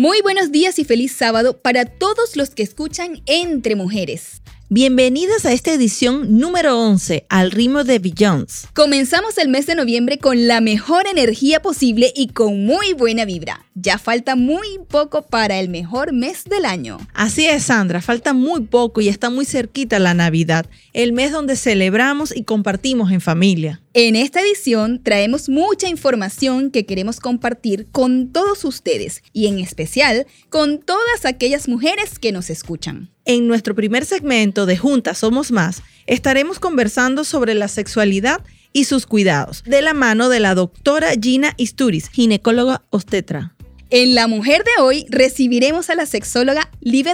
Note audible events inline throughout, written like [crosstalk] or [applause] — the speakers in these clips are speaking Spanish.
Muy buenos días y feliz sábado para todos los que escuchan Entre Mujeres. Bienvenidas a esta edición número 11 al ritmo de Beyoncé. Comenzamos el mes de noviembre con la mejor energía posible y con muy buena vibra. Ya falta muy poco para el mejor mes del año. Así es, Sandra, falta muy poco y está muy cerquita la Navidad, el mes donde celebramos y compartimos en familia. En esta edición traemos mucha información que queremos compartir con todos ustedes y en especial con todas aquellas mujeres que nos escuchan. En nuestro primer segmento de Juntas Somos Más, estaremos conversando sobre la sexualidad y sus cuidados, de la mano de la doctora Gina Isturiz, ginecóloga obstetra. En La Mujer de hoy recibiremos a la sexóloga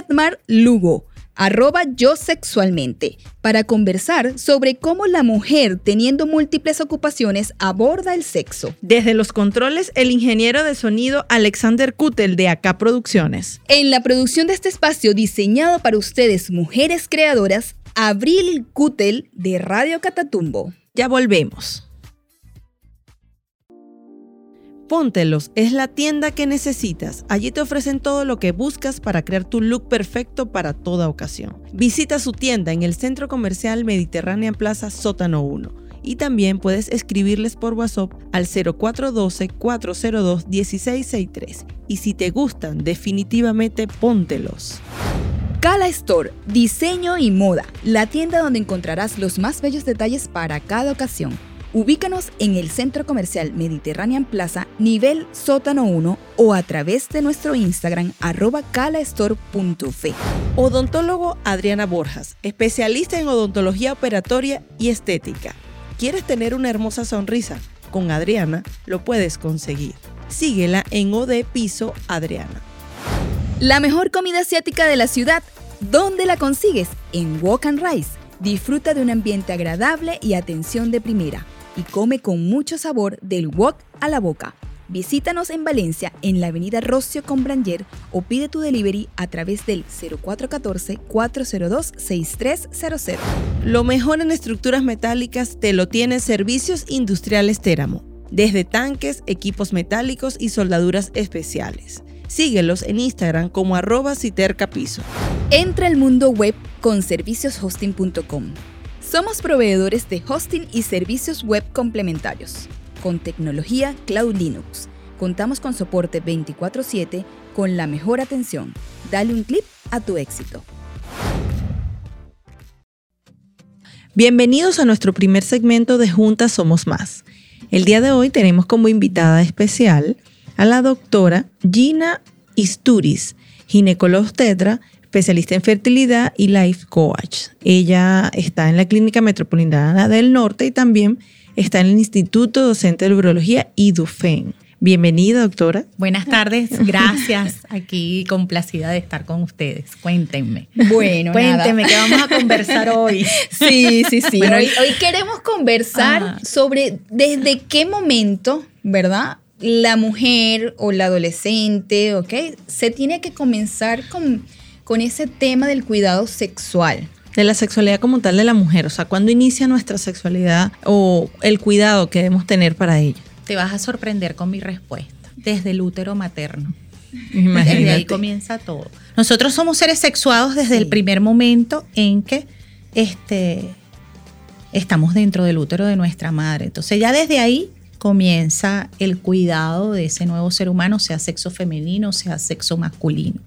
Mar Lugo, arroba yo sexualmente, para conversar sobre cómo la mujer teniendo múltiples ocupaciones aborda el sexo. Desde los controles, el ingeniero de sonido Alexander Kutel de Acá Producciones. En la producción de este espacio diseñado para ustedes, mujeres creadoras, Abril Kutel de Radio Catatumbo. Ya volvemos. Póntelos es la tienda que necesitas. Allí te ofrecen todo lo que buscas para crear tu look perfecto para toda ocasión. Visita su tienda en el Centro Comercial Mediterránea Plaza Sótano 1 y también puedes escribirles por WhatsApp al 0412-402-1663. Y si te gustan, definitivamente póntelos. Cala Store, diseño y moda, la tienda donde encontrarás los más bellos detalles para cada ocasión Ubícanos en el Centro Comercial Mediterranean Plaza, nivel sótano 1 o a través de nuestro Instagram arroba calastore.fe. Odontólogo Adriana Borjas, especialista en odontología operatoria y estética. ¿Quieres tener una hermosa sonrisa? Con Adriana lo puedes conseguir. Síguela en OD Piso Adriana. La mejor comida asiática de la ciudad, ¿dónde la consigues? En Walk and Rice. Disfruta de un ambiente agradable y atención de primera y come con mucho sabor del wok a la boca. Visítanos en Valencia en la avenida Rocio con Branger o pide tu delivery a través del 0414-402-6300. Lo mejor en estructuras metálicas te lo tiene Servicios Industriales Téramo, desde tanques, equipos metálicos y soldaduras especiales. Síguelos en Instagram como arroba citercapiso. Entra al mundo web con servicioshosting.com somos proveedores de hosting y servicios web complementarios. Con tecnología Cloud Linux. Contamos con soporte 24/7 con la mejor atención. Dale un clip a tu éxito. Bienvenidos a nuestro primer segmento de Juntas Somos Más. El día de hoy tenemos como invitada especial a la doctora Gina Isturiz, ginecóloga tetra especialista en fertilidad y life coach. Ella está en la Clínica Metropolitana del Norte y también está en el Instituto Docente de Urología IDUFEN. Bienvenida, doctora. Buenas tardes, gracias. Aquí complacida de estar con ustedes. Cuéntenme. Bueno, cuéntenme qué vamos a conversar hoy. Sí, sí, sí. hoy, queremos conversar ah. sobre desde qué momento, ¿verdad? La mujer o la adolescente, ¿ok? Se tiene que comenzar con con ese tema del cuidado sexual. De la sexualidad como tal de la mujer, o sea, ¿cuándo inicia nuestra sexualidad o el cuidado que debemos tener para ella? Te vas a sorprender con mi respuesta, desde el útero materno. Desde ahí comienza todo. Nosotros somos seres sexuados desde el primer momento en que este, estamos dentro del útero de nuestra madre. Entonces ya desde ahí comienza el cuidado de ese nuevo ser humano, sea sexo femenino, sea sexo masculino.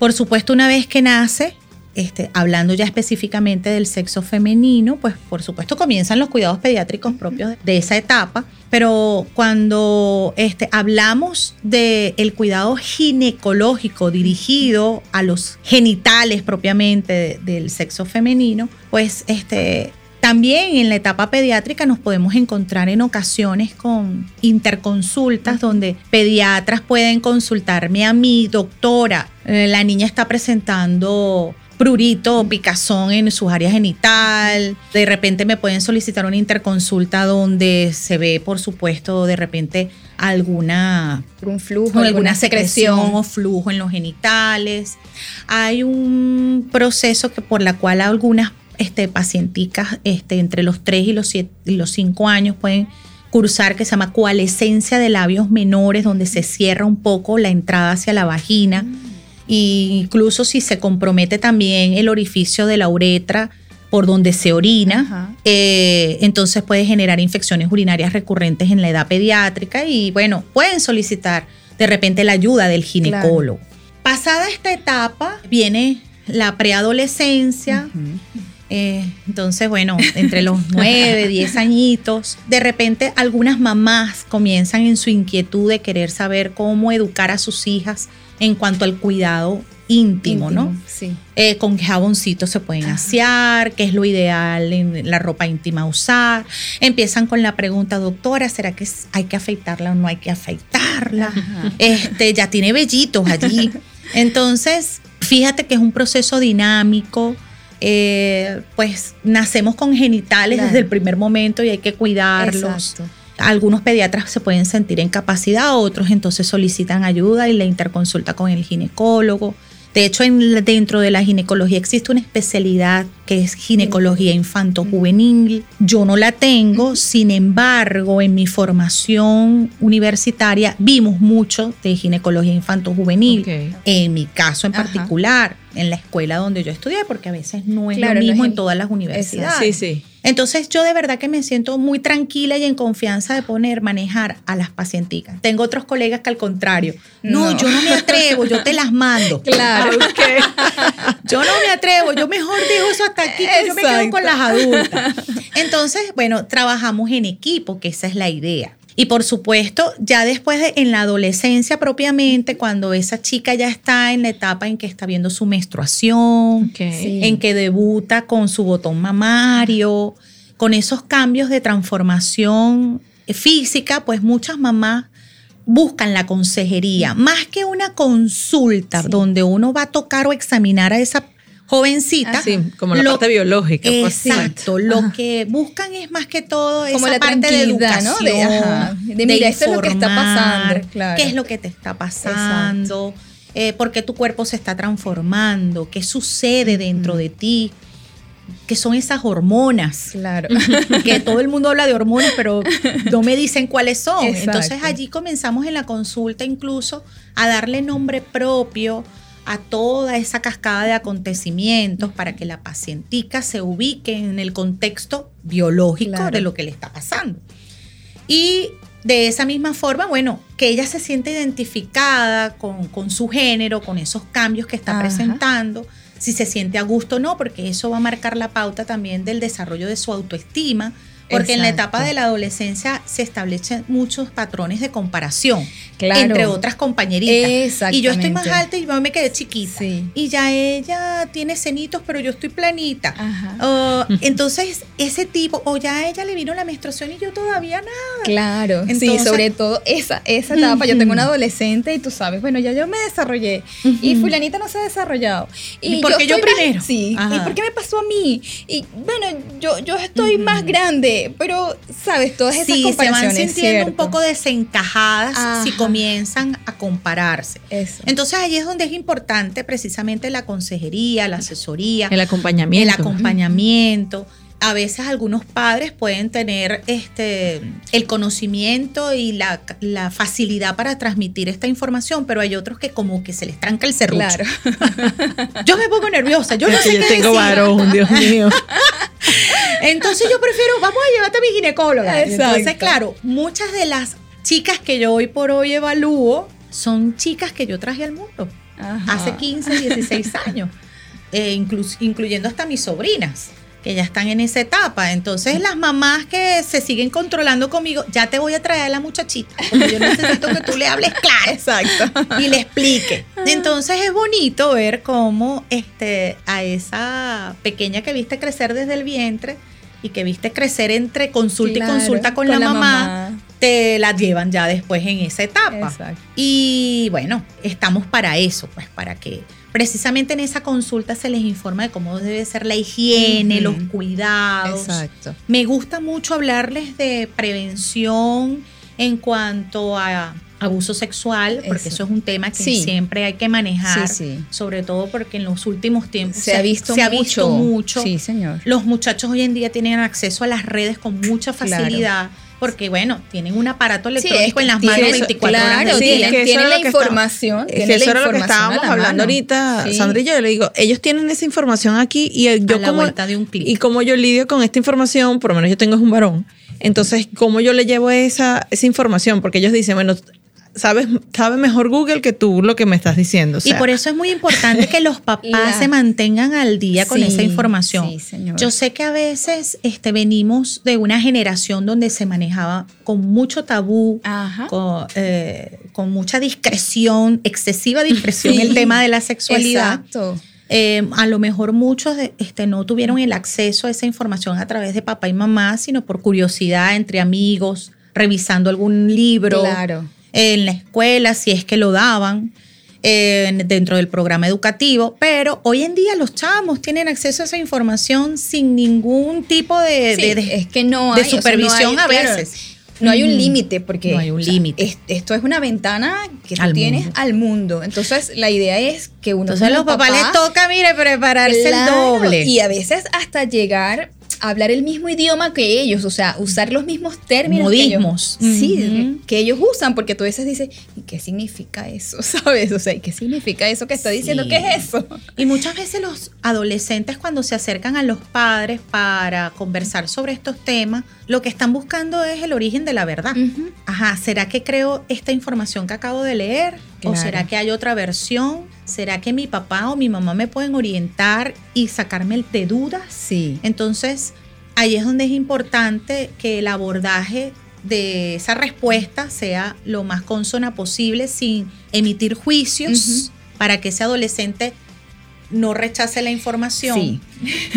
Por supuesto, una vez que nace, este, hablando ya específicamente del sexo femenino, pues por supuesto comienzan los cuidados pediátricos propios de esa etapa, pero cuando este, hablamos del cuidado ginecológico dirigido a los genitales propiamente del sexo femenino, pues este, También en la etapa pediátrica nos podemos encontrar en ocasiones con interconsultas donde pediatras pueden consultarme a mi doctora, eh, la niña está presentando prurito o picazón en sus áreas genital. De repente me pueden solicitar una interconsulta donde se ve, por supuesto, de repente alguna un flujo, alguna, secreción, o flujo en los genitales. Hay un proceso que por la cual algunas este, pacienticas este, entre los 3 y los, y los 5 años pueden cursar que se llama coalescencia de labios menores, donde se cierra un poco la entrada hacia la vagina. Mm incluso si se compromete también el orificio de la uretra por donde se orina, eh, entonces puede generar infecciones urinarias recurrentes en la edad pediátrica y bueno, pueden solicitar de repente la ayuda del ginecólogo. Pasada esta etapa viene la preadolescencia. Eh, entonces, bueno, entre los [laughs] 9, 10 añitos, de repente algunas mamás comienzan en su inquietud de querer saber cómo educar a sus hijas en cuanto al cuidado íntimo, ¿no? Sí. Eh, con qué jaboncito se pueden asear, qué es lo ideal en la ropa íntima usar. Empiezan con la pregunta, doctora, ¿será que hay que afeitarla o no hay que afeitarla? Este, ya tiene vellitos allí. [laughs] Entonces, fíjate que es un proceso dinámico. Eh, pues nacemos con genitales desde el primer momento y hay que cuidarlos. Exacto algunos pediatras se pueden sentir en capacidad, otros entonces solicitan ayuda y la interconsulta con el ginecólogo. De hecho, dentro de la ginecología existe una especialidad que es ginecología infanto-juvenil. Yo no la tengo, sin embargo, en mi formación universitaria vimos mucho de ginecología infanto-juvenil. En mi caso en particular, en la escuela donde yo estudié, porque a veces no es lo mismo en todas las universidades. Sí, sí. Entonces yo de verdad que me siento muy tranquila y en confianza de poner, manejar a las pacienticas. Tengo otros colegas que al contrario, no, yo no me atrevo, yo te las mando. [laughs] Claro, [laughs] que yo no me atrevo, yo mejor dejo eso hasta aquí, que yo me quedo con las adultas. Entonces, bueno, trabajamos en equipo, que esa es la idea. Y por supuesto, ya después de, en la adolescencia propiamente, cuando esa chica ya está en la etapa en que está viendo su menstruación, en que debuta con su botón mamario, con esos cambios de transformación física, pues muchas mamás buscan la consejería, más que una consulta donde uno va a tocar o examinar a esa jovencita. Sí, como la parte biológica. Pues, exacto. lo que buscan es más que todo como esa la parte de educación, ¿no? de, ajá, de, mira, esto es lo que está pasando. Qué es lo que te está pasando. Eh, por qué tu cuerpo se está transformando, qué sucede dentro de ti, qué son esas hormonas. Claro. [laughs] Que todo el mundo habla de hormonas, pero no me dicen cuáles son. Entonces allí comenzamos en la consulta incluso a darle nombre propio, a toda esa cascada de acontecimientos para que la pacientica se ubique en el contexto biológico de lo que le está pasando. Y de esa misma forma, bueno, que ella se siente identificada con, su género, con esos cambios que está presentando, si se siente a gusto o no, porque eso va a marcar la pauta también del desarrollo de su autoestima, porque en la etapa de la adolescencia se establecen muchos patrones de comparación entre otras compañeritas. Y yo estoy más alta y yo me quedé chiquita. Y ya ella tiene cenitos, pero yo estoy planita. entonces, ese tipo, o ya a ella le vino la menstruación y yo todavía nada. Claro, sí, sobre todo esa, esa etapa. Yo tengo una adolescente y tú sabes, bueno, ya yo me desarrollé y fulanita no se ha desarrollado. Y, porque yo, primero. sí, ¿y por qué me pasó a mí? Y bueno, yo, yo estoy más grande, pero, ¿sabes? Todas esas sí, comparaciones. se van sintiendo un poco desencajadas si comienzan a compararse. Entonces ahí es donde es importante precisamente la consejería, la asesoría. El acompañamiento. El acompañamiento a veces algunos padres pueden tener este, el conocimiento y la, facilidad para transmitir esta información, pero hay otros que como que se les tranca el serrucho. Claro. [laughs] yo me pongo nerviosa, yo no sé yo qué tengo varón, Dios mío. [laughs] Entonces yo prefiero, vamos a llevarte a mi ginecóloga. Entonces, claro, muchas de las chicas que yo hoy por hoy evalúo son chicas que yo traje al mundo hace 15, 16 años, eh, incluyendo hasta mis sobrinas que ya están en esa etapa. Entonces las mamás que se siguen controlando conmigo, ya te voy a traer a la muchachita, porque yo necesito que tú le hables claro. Exacto. Y le explique. Entonces es bonito ver cómo este, a esa pequeña que viste crecer desde el vientre, y que viste crecer entre consulta y consulta con, la, mamá, te la llevan ya después en esa etapa. Y bueno, estamos para eso, pues para que precisamente en esa consulta se les informa de cómo debe ser la higiene, los cuidados. Exacto. Me gusta mucho hablarles de prevención en cuanto a abuso sexual, porque eso, es un tema que siempre hay que manejar, sobre todo porque en los últimos tiempos se, ha visto, se mucho. Ha visto mucho. Sí, señor. Los muchachos hoy en día tienen acceso a las redes con mucha facilidad porque bueno, tienen un aparato electrónico en las manos 24 horas del día. tienen, la información. eso era lo que estábamos hablando ahorita, Sandra y yo, le digo, ellos tienen esa información aquí y yo como, y como yo lidio con esta información, por lo menos yo tengo un varón, entonces, ¿cómo yo le llevo esa, esa información? Porque ellos dicen, bueno, sabes, sabe mejor Google que tú lo que me estás diciendo. y por eso es muy importante que los [laughs] papás se mantengan al día con esa información. Yo sé que a veces este, venimos de una generación donde se manejaba con mucho tabú, eh, con, mucha discreción, excesiva discreción el tema de la sexualidad. Exacto. Eh, a lo mejor muchos este, no tuvieron el acceso a esa información a través de papá y mamá, sino por curiosidad entre amigos, revisando algún libro. Claro en la escuela, si es que lo daban. dentro del programa educativo, pero hoy en día los chamos tienen acceso a esa información sin ningún tipo de, es que no de supervisión a veces. no hay un límite porque no hay un límite. esto es una ventana que tú tienes al mundo. Entonces la idea es que uno Entonces a los papás les toca, mire, prepararse el doble. Y a veces hasta llegar hablar el mismo idioma que ellos, o sea, usar los mismos términos. Modismos. Que ellos, Sí, que ellos usan, porque tú a veces dices, ¿y qué significa eso? [laughs] ¿Sabes? O sea, ¿qué significa eso que está diciendo? ¿Qué es eso? Y muchas veces los adolescentes cuando se acercan a los padres para conversar sobre estos temas, lo que están buscando es el origen de la verdad. Ajá, ¿será que creo esta información que acabo de leer? ¿O será que hay otra versión? ¿Será que mi papá o mi mamá me pueden orientar y sacarme de dudas? Sí. Entonces, ahí es donde es importante que el abordaje de esa respuesta sea lo más consona posible sin emitir juicios para que ese adolescente no rechace la información. Sí.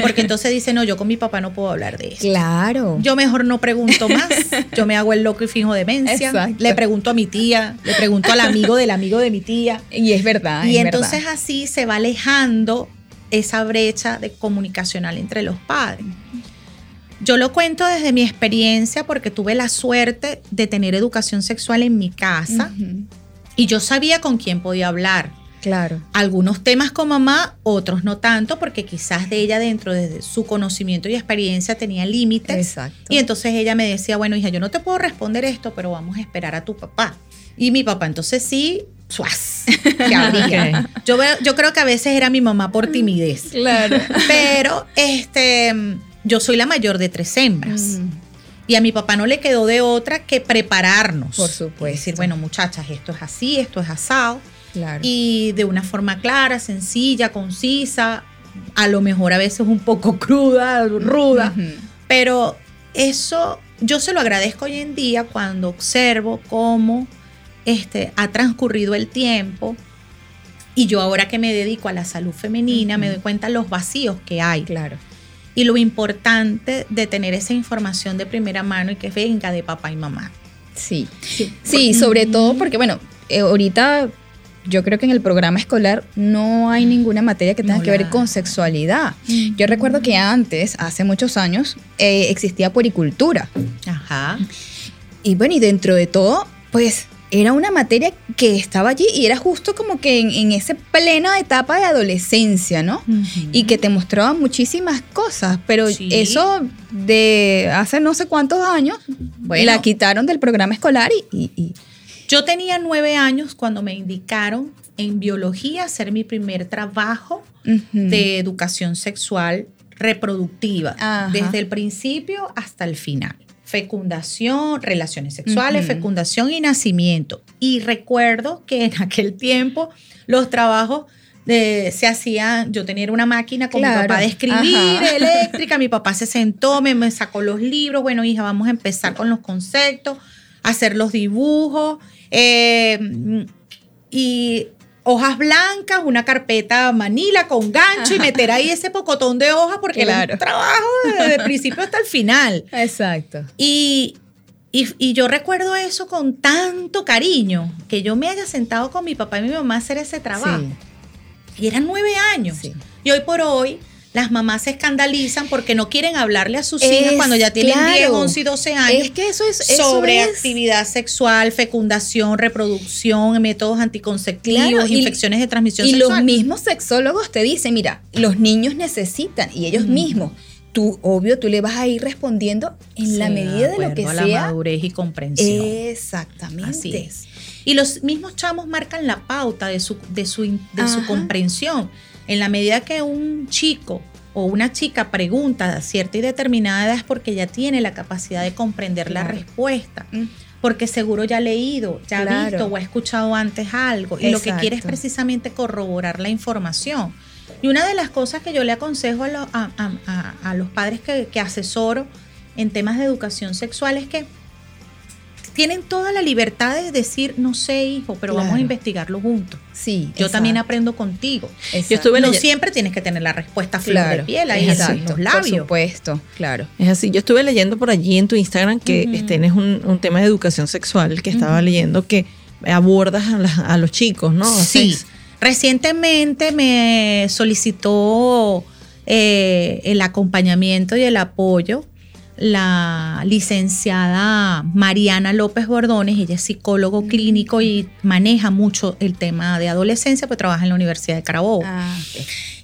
Porque entonces dice, no, yo con mi papá no puedo hablar de eso. Claro. Yo mejor no pregunto más. Yo me hago el loco y fijo demencia. Le pregunto a mi tía, le pregunto al amigo del amigo de mi tía. Y es verdad. Y entonces así se va alejando esa brecha de comunicacional entre los padres. Yo lo cuento desde mi experiencia porque tuve la suerte de tener educación sexual en mi casa y yo sabía con quién podía hablar Claro. Algunos temas con mamá, otros no tanto, porque quizás de ella dentro de su conocimiento y experiencia tenía límites. Exacto. Y entonces ella me decía, bueno, hija, yo no te puedo responder esto, pero vamos a esperar a tu papá. Y mi papá entonces sí, suaz, [laughs] Yo, yo creo que a veces era mi mamá por timidez. Claro. Pero este, yo soy la mayor de tres hembras. Mm. Y a mi papá no le quedó de otra que prepararnos. Por supuesto. Decir, bueno, muchachas, esto es así, esto es asado. Y de una forma clara, sencilla, concisa, a lo mejor a veces un poco [laughs] cruda, ruda, pero eso yo se lo agradezco hoy en día cuando observo cómo este, ha transcurrido el tiempo y yo ahora que me dedico a la salud femenina me doy cuenta de los vacíos que hay. Claro. Y lo importante de tener esa información de primera mano y que venga de papá y mamá. Sí, sí, sí sobre todo porque, bueno, eh, ahorita yo creo que en el programa escolar no hay ninguna materia que tenga que ver con sexualidad. Yo recuerdo que antes, hace muchos años, eh, existía puericultura. Ajá. Y bueno, y dentro de todo, pues era una materia que estaba allí y era justo como que en, esa plena etapa de adolescencia, ¿no? Y que te mostraba muchísimas cosas, pero eso de hace no sé cuántos años la quitaron del programa escolar y yo tenía nueve años cuando me indicaron en biología hacer mi primer trabajo de educación sexual reproductiva, desde el principio hasta el final. Fecundación, relaciones sexuales, fecundación y nacimiento. Y recuerdo que en aquel tiempo los trabajos se hacían, yo tenía una máquina con mi papá de escribir, [laughs] eléctrica, mi papá se sentó, me, me, sacó los libros, bueno hija, vamos a empezar con los conceptos, hacer los dibujos, eh, y hojas blancas, una carpeta manila con gancho y meter ahí ese pocotón de hojas porque era un trabajo desde el [laughs] principio hasta el final. Exacto. Y, y, yo recuerdo eso con tanto cariño, que yo me haya sentado con mi papá y mi mamá a hacer ese trabajo. Y eran nueve años. Y hoy por hoy las mamás se escandalizan porque no quieren hablarle a sus hijas cuando ya tienen 10, 11 y 12 años. Es que eso es sobre actividad sexual, fecundación, reproducción, métodos anticonceptivos, infecciones de transmisión y sexual. Y los mismos sexólogos te dicen, mira, los niños necesitan y ellos mismos tú, obvio, tú le vas a ir respondiendo en la medida de, lo que a sea. La madurez y comprensión. Exactamente. Así es. Y los mismos chamos marcan la pauta de su, de su, de su comprensión. En la medida que un chico o una chica pregunta a cierta y determinada edad es porque ya tiene la capacidad de comprender la respuesta. Mm. Porque seguro ya ha leído, ya ha visto o ha escuchado antes algo. Y lo que quiere es precisamente corroborar la información. Y una de las cosas que yo le aconsejo a, los padres que, que asesoro en temas de educación sexual es que tienen toda la libertad de decir, no sé, hijo, pero vamos a investigarlo juntos. Sí. Yo también aprendo contigo. Yo estuve no siempre tienes que tener la respuesta flor de piel ahí en los labios. Por supuesto, claro. Es así. Yo estuve leyendo por allí en tu Instagram que tienes un, tema de educación sexual que estaba leyendo que abordas a, los chicos, ¿no? Sí. Recientemente me solicitó eh, el acompañamiento y el apoyo la licenciada Mariana López Bordones, ella es psicólogo clínico y maneja mucho el tema de adolescencia, pues trabaja en la Universidad de Carabobo. Ah,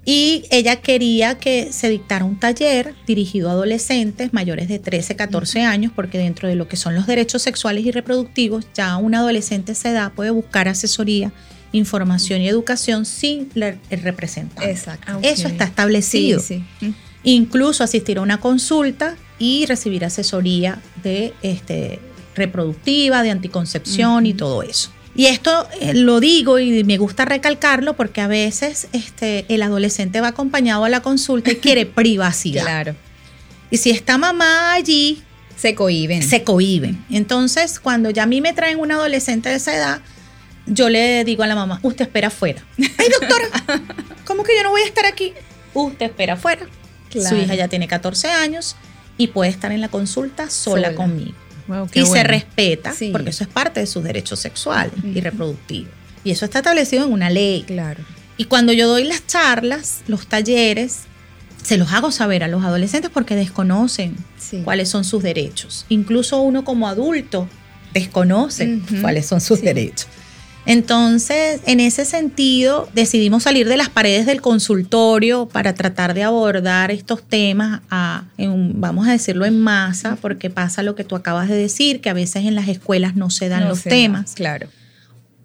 y ella quería que se dictara un taller dirigido a adolescentes mayores de 13, 14 años, porque dentro de lo que son los derechos sexuales y reproductivos, ya un adolescente se da puede buscar asesoría información y educación sin el representante. Exacto. Eso está establecido. Incluso asistir a una consulta y recibir asesoría de este, reproductiva, de anticoncepción y todo eso. Y esto eh, lo digo y me gusta recalcarlo porque a veces este, el adolescente va acompañado a la consulta y quiere [laughs] privacidad. Claro. Y si está mamá allí, se cohiben. Se cohiben. Entonces, cuando ya a mí me traen un adolescente de esa edad, yo le digo a la mamá, usted espera afuera. Ay, doctora, [laughs] ¿cómo que yo no voy a estar aquí? Usted espera afuera. Su hija ya tiene 14 años y puede estar en la consulta sola, conmigo. y se respeta, porque eso es parte de sus derechos sexuales y reproductivos. Y eso está establecido en una ley. Claro. Y cuando yo doy las charlas, los talleres, se los hago saber a los adolescentes porque desconocen cuáles son sus derechos. Incluso uno como adulto desconoce cuáles son sus derechos. Entonces, en ese sentido, decidimos salir de las paredes del consultorio para tratar de abordar estos temas, a, vamos a decirlo en masa, porque pasa lo que tú acabas de decir, que a veces en las escuelas no se dan los temas. claro.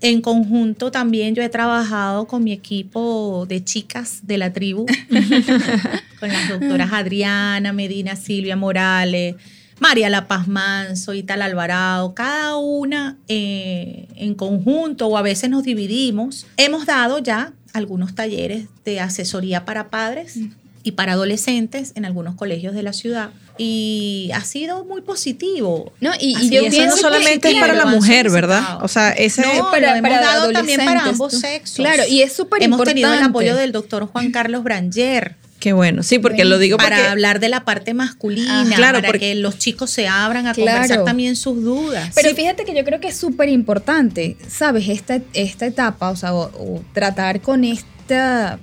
En conjunto también yo he trabajado con mi equipo de chicas de la tribu, [laughs] con las doctoras [laughs] Adriana, Medina, Silvia Morales, María La Paz Manso, Tal Alvarado, cada una eh, en conjunto o a veces nos dividimos. Hemos dado ya algunos talleres de asesoría para padres y para adolescentes en algunos colegios de la ciudad y ha sido muy positivo. No, y, yo eso no solamente es para la mujer, ¿verdad? O sea, ese no, para, hemos dado también para ambos sexos. Claro, y es súper importante. Hemos tenido el apoyo del doctor Juan Carlos Branger Qué bueno, sí, porque lo digo para hablar de la parte masculina, claro, para que los chicos se abran a conversar también sus dudas. Pero fíjate que yo creo que es súper importante, ¿sabes? Esta, esta etapa, o sea, o, tratar con esta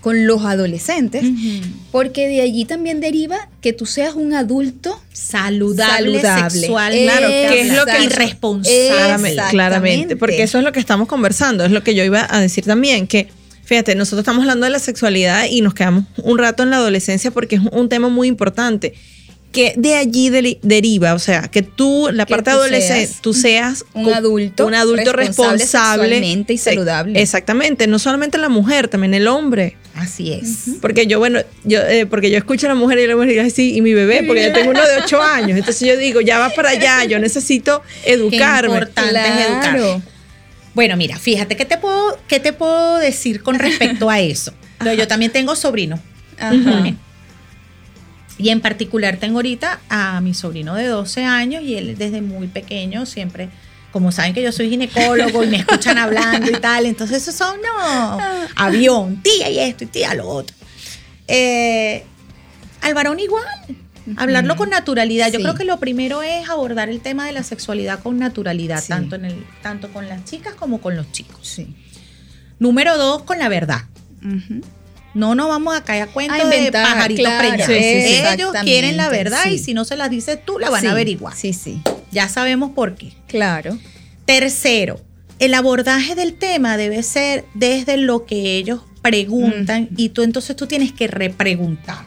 con los adolescentes, porque de allí también deriva que tú seas un adulto saludable, sexual, claro, que es lo que irresponsable, claramente, porque eso es lo que estamos conversando, es lo que yo iba a decir también, que Fíjate, nosotros estamos hablando de la sexualidad y nos quedamos un rato en la adolescencia porque es un tema muy importante. Que de allí deriva, o sea, que tú, la parte adolescente, tú seas un adulto, un adulto responsable, y saludable. Exactamente, no solamente la mujer, también el hombre. Así es. Porque yo, bueno, yo, eh, porque yo escucho a la mujer y la mujer dice así, y mi bebé, porque yo tengo uno de ocho años. Entonces yo digo, ya va para allá, yo necesito educarme. Qué importante es educar. Bueno, mira, fíjate, ¿qué te puedo, qué te puedo decir con respecto a eso? [laughs] Yo también tengo sobrinos. Y en particular tengo ahorita a mi sobrino de 12 años y él desde muy pequeño siempre como saben que yo soy ginecólogo y me escuchan [laughs] hablando y tal, entonces esos son, no, avión, tía y esto y tía lo otro. Eh, al varón igual, hablarlo con naturalidad. Yo creo que lo primero es abordar el tema de la sexualidad con naturalidad, tanto, en el, tanto con las chicas como con los chicos. Sí. Número dos, con la verdad. No nos vamos a caer a cuenta A de pajaritos claro. Sí, Ellos quieren la verdad y si no se las dices tú, la van a averiguar. Sí, sí. Ya sabemos por qué. Claro. Tercero, el abordaje del tema debe ser desde lo que ellos preguntan y tú entonces tú tienes que repreguntar.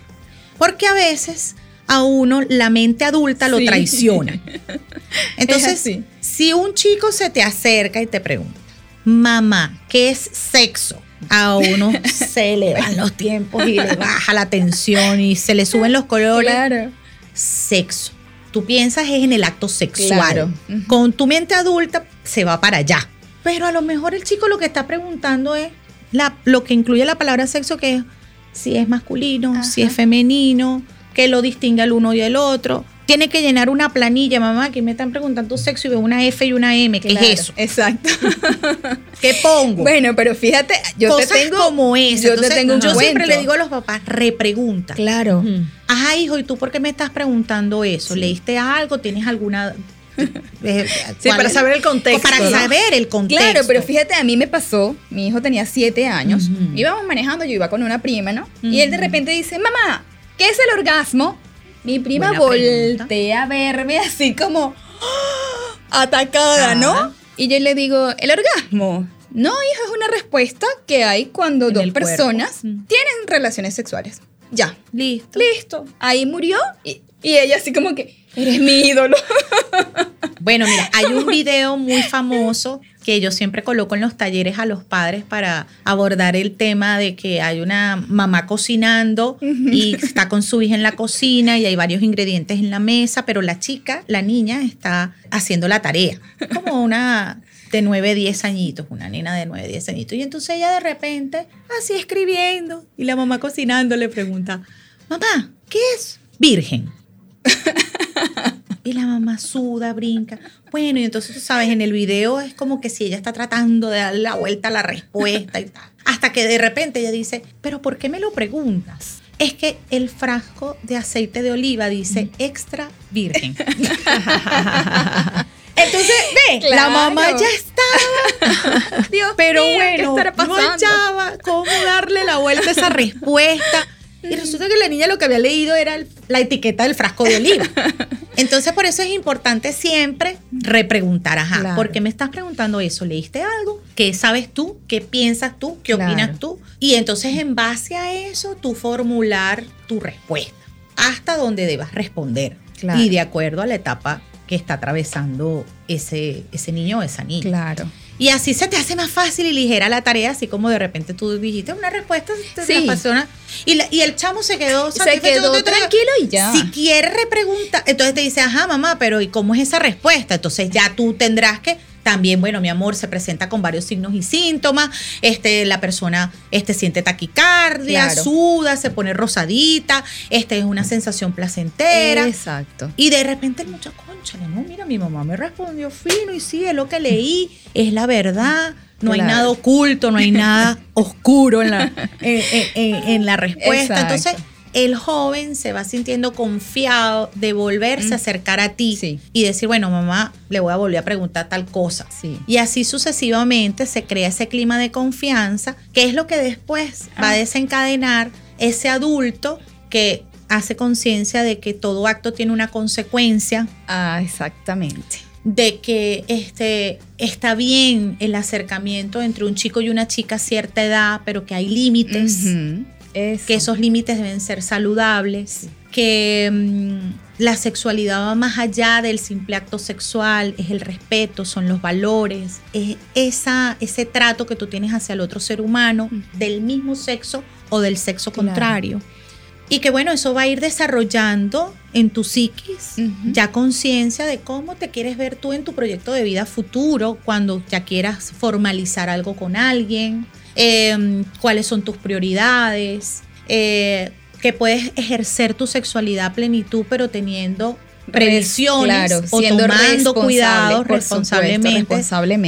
Porque a veces a uno la mente adulta lo Sí. traiciona. [laughs] Entonces, si un chico se te acerca y te pregunta, mamá, ¿qué es sexo? A uno [laughs] se le van los tiempos y le baja la tensión y se le suben los colores Claro. sexo. Tú piensas es en el acto sexual. Claro. Con tu mente adulta se va para allá. Pero a lo mejor el chico lo que está preguntando es la, lo que incluye la palabra sexo, que es si es masculino, si es femenino, qué lo distingue al uno y el otro. Tiene que llenar una planilla, mamá, que me están preguntando sexo y veo una F y una M. ¿Qué Claro, es eso? Exacto. [laughs] ¿Qué pongo? bueno, pero fíjate, yo Cosas te tengo como esa. Yo Entonces, te tengo un yo siempre le digo a los papás, repregunta. Claro. Ajá, hijo, ¿y tú por qué me estás preguntando eso? Sí. ¿Leíste algo? ¿Tienes alguna...? eh, [laughs] Sí, para saber el contexto. Para ¿no? saber el contexto. Claro, pero fíjate, a mí me pasó, mi hijo tenía siete años, íbamos manejando, yo iba con una prima, ¿no? Y él de repente dice, mamá, ¿qué es el orgasmo? Mi prima Buena pregunta. voltea a verme así como ¡ah! atacada, ¿no? Y yo le digo, ¿el orgasmo? No, hijo, es una respuesta que hay cuando En dos cuerpo. personas Mm. tienen relaciones sexuales. Ya, Listo. listo. Ahí murió y, y ella así como que, eres mi ídolo. Bueno, mira, hay un [laughs] video muy famoso que yo siempre coloco en los talleres a los padres para abordar el tema de que hay una mamá cocinando y [laughs] está con su hija en la cocina y hay varios ingredientes en la mesa, pero la chica, la niña, está haciendo la tarea. Como una de 9, 10 añitos, una nena de 9, 10 añitos. Y entonces ella de repente, así escribiendo, y la mamá cocinando le pregunta, mamá, ¿qué es virgen? [laughs] Y la mamá suda, brinca. Bueno, y entonces tú sabes, en el video es como que si ella está tratando de darle la vuelta a la respuesta y tal. Hasta que de repente ella dice, pero ¿por qué me lo preguntas? Es que el frasco de aceite de oliva dice extra virgen. [laughs] Entonces, ve, la mamá ya estaba Dios pero mío, ¿qué bueno, estará no pasando? hallaba cómo darle la vuelta a esa respuesta. Y resulta que la niña lo que había leído era el- la etiqueta del frasco de oliva. [laughs] Entonces, por eso es importante siempre repreguntar, ajá, Claro. ¿por qué me estás preguntando eso? ¿Leíste algo? ¿Qué sabes tú? ¿Qué piensas tú? ¿Qué Claro. opinas tú? Y entonces, en base a eso, tú formular tu respuesta hasta donde debas responder. Claro. Y de acuerdo a la etapa que está atravesando ese, ese niño o esa niña. Claro. Y así se te hace más fácil y ligera la tarea, así como de repente tú dijiste una respuesta Sí. la persona y, la- y el chamo se quedó Se quedó te- tranquilo y ya. Si quiere repreguntar, entonces te dice, ajá, mamá, pero ¿y cómo es esa respuesta? Entonces ya tú tendrás que también, bueno, mi amor, se presenta con varios signos y síntomas. Este, la persona este, siente taquicardia, Claro. suda, se pone rosadita, este es una sensación placentera. Exacto. Y de repente el muchacho, conchale, no, mira, mi mamá me respondió fino y sí, es lo que leí, es la verdad. No hay nada oculto, no hay nada [laughs] oscuro en la, en, la respuesta. Exacto. Entonces, el joven se va sintiendo confiado de volverse a acercar a ti Sí. y decir, bueno, mamá, le voy a volver a preguntar tal cosa. Sí. Y así sucesivamente se crea ese clima de confianza, que es lo que después va a Ah. desencadenar ese adulto que hace conciencia de que todo acto tiene una consecuencia, Ah, exactamente. de que este, está bien el acercamiento entre un chico y una chica a cierta edad, pero que hay límites. Eso. que esos límites deben ser saludables, que mm, la sexualidad va más allá del simple acto sexual, es el respeto, son los valores, es esa, ese trato que tú tienes hacia el otro ser humano del mismo sexo o del sexo Claro. contrario. Y que bueno, eso va a ir desarrollando en tu psiquis ya conciencia de cómo te quieres ver tú en tu proyecto de vida futuro, cuando ya quieras formalizar algo con alguien, eh, cuáles son tus prioridades, eh, que puedes ejercer tu sexualidad a plenitud, pero teniendo previsiones o tomando cuidados responsablemente,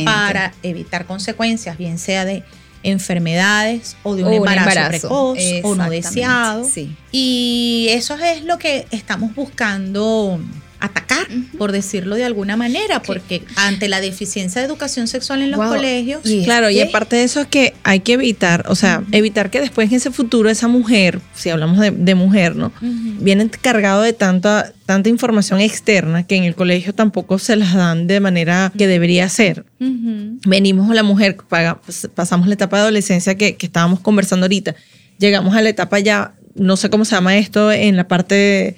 para evitar consecuencias, bien sea de enfermedades o de un, embarazo, precoz o no deseado. Y eso es lo que estamos buscando atacar, por decirlo de alguna manera, porque ante la deficiencia de educación sexual en los colegios. claro, y aparte de eso es que hay que evitar, o sea, evitar que después en ese futuro esa mujer, si hablamos de, mujer, ¿no? Viene cargado de tanta, tanta información externa que en el colegio tampoco se las dan de manera que debería ser. Venimos a la mujer, pues, pasamos la etapa de adolescencia que, que estábamos conversando ahorita, llegamos a la etapa ya, no sé cómo se llama esto en la parte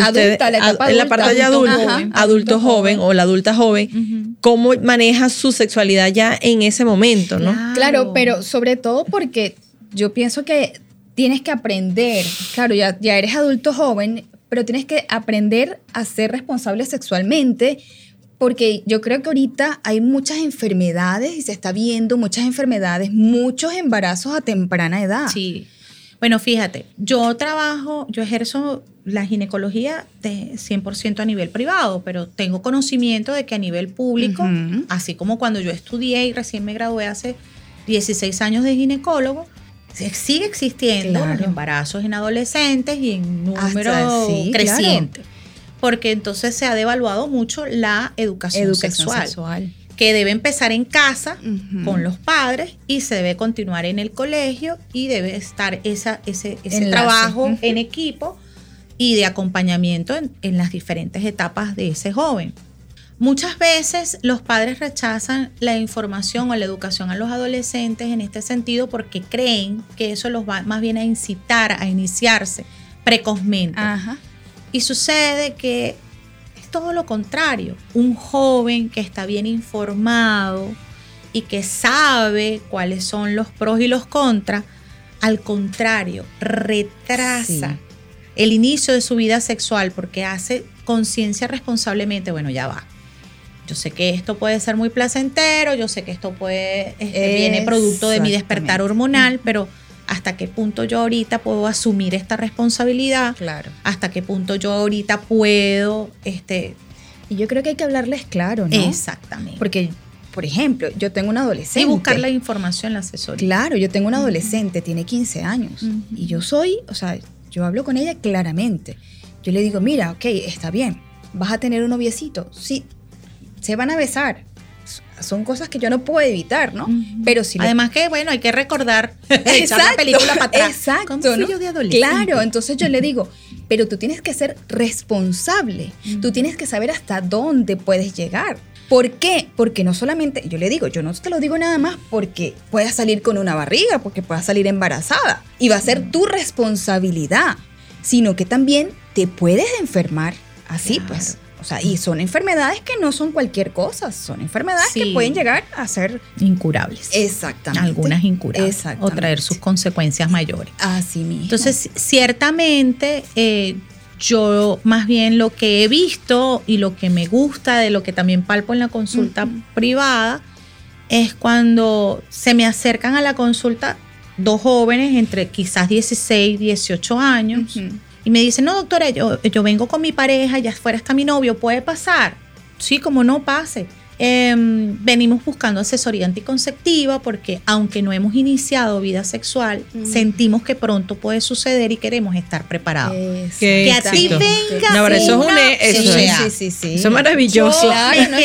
adulta, la etapa en la parte de adulto, adulto, joven, o la adulta joven, cómo maneja su sexualidad ya en ese momento, ¿no? Claro. pero sobre todo porque yo pienso que tienes que aprender, claro, ya, ya eres adulto joven, pero tienes que aprender a ser responsable sexualmente porque yo creo que ahorita hay muchas enfermedades y se está viendo muchas enfermedades, muchos embarazos a temprana edad. Sí. Bueno, fíjate, yo trabajo, yo ejerzo la ginecología de 100% a nivel privado, pero tengo conocimiento de que a nivel público, así como cuando yo estudié y recién me gradué hace 16 años de ginecólogo, sigue existiendo los embarazos en adolescentes y en número creciente. Porque entonces se ha devaluado mucho la educación, sexual que debe empezar en casa con los padres y se debe continuar en el colegio y debe estar esa, ese, ese trabajo en equipo y de acompañamiento en, las diferentes etapas de ese joven. Muchas veces los padres rechazan la información o la educación a los adolescentes en este sentido porque creen que eso los va más bien a incitar a iniciarse precozmente. Y sucede que todo lo contrario. Un joven que está bien informado y que sabe cuáles son los pros y los contras, al contrario, retrasa el inicio de su vida sexual porque hace conciencia responsablemente, bueno, ya va. Yo sé que esto puede ser muy placentero, yo sé que esto puede, este, viene producto de mi despertar hormonal, pero hasta qué punto yo ahorita puedo asumir esta responsabilidad, claro. hasta qué punto yo ahorita puedo, este... Y yo creo que hay que hablarles claro, ¿no? Exactamente. Porque, por ejemplo, yo tengo un adolescente. Y buscar la información, la asesoría. Claro, yo tengo un adolescente, tiene 15 años, y yo soy, o sea, yo hablo con ella claramente. Yo le digo, mira, ok, está bien, vas a tener un noviecito, sí, se van a besar, son cosas que yo no puedo evitar, ¿no? Pero si Además que, bueno, hay que recordar [laughs] esa película para atrás. Exacto. de Claro, entonces yo le digo, pero tú tienes que ser responsable. Tú tienes que saber hasta dónde puedes llegar. ¿Por qué? Porque no solamente, yo le digo, yo no te lo digo nada más porque puedas salir con una barriga, porque puedas salir embarazada. Y va a ser tu responsabilidad, sino que también te puedes enfermar. Así pues. O sea, y son enfermedades que no son cualquier cosa, son enfermedades que pueden llegar a ser incurables. Exactamente. Algunas incurables. O traer sus consecuencias mayores. Así mismo. Entonces, ciertamente, eh, yo más bien lo que he visto y lo que me gusta de lo que también palpo en la consulta privada es cuando se me acercan a la consulta dos jóvenes entre quizás 16 y 18 años y me dice, no, doctora, yo, yo vengo con mi pareja, ya fuera está mi novio, ¿puede pasar? Sí, como no pase. Em, venimos buscando asesoría anticonceptiva porque aunque no hemos iniciado vida sexual, sentimos que pronto puede suceder y queremos estar preparados. Que así venga. No, eso es un eso, sí, sí, sí, Eso es maravilloso. claro, no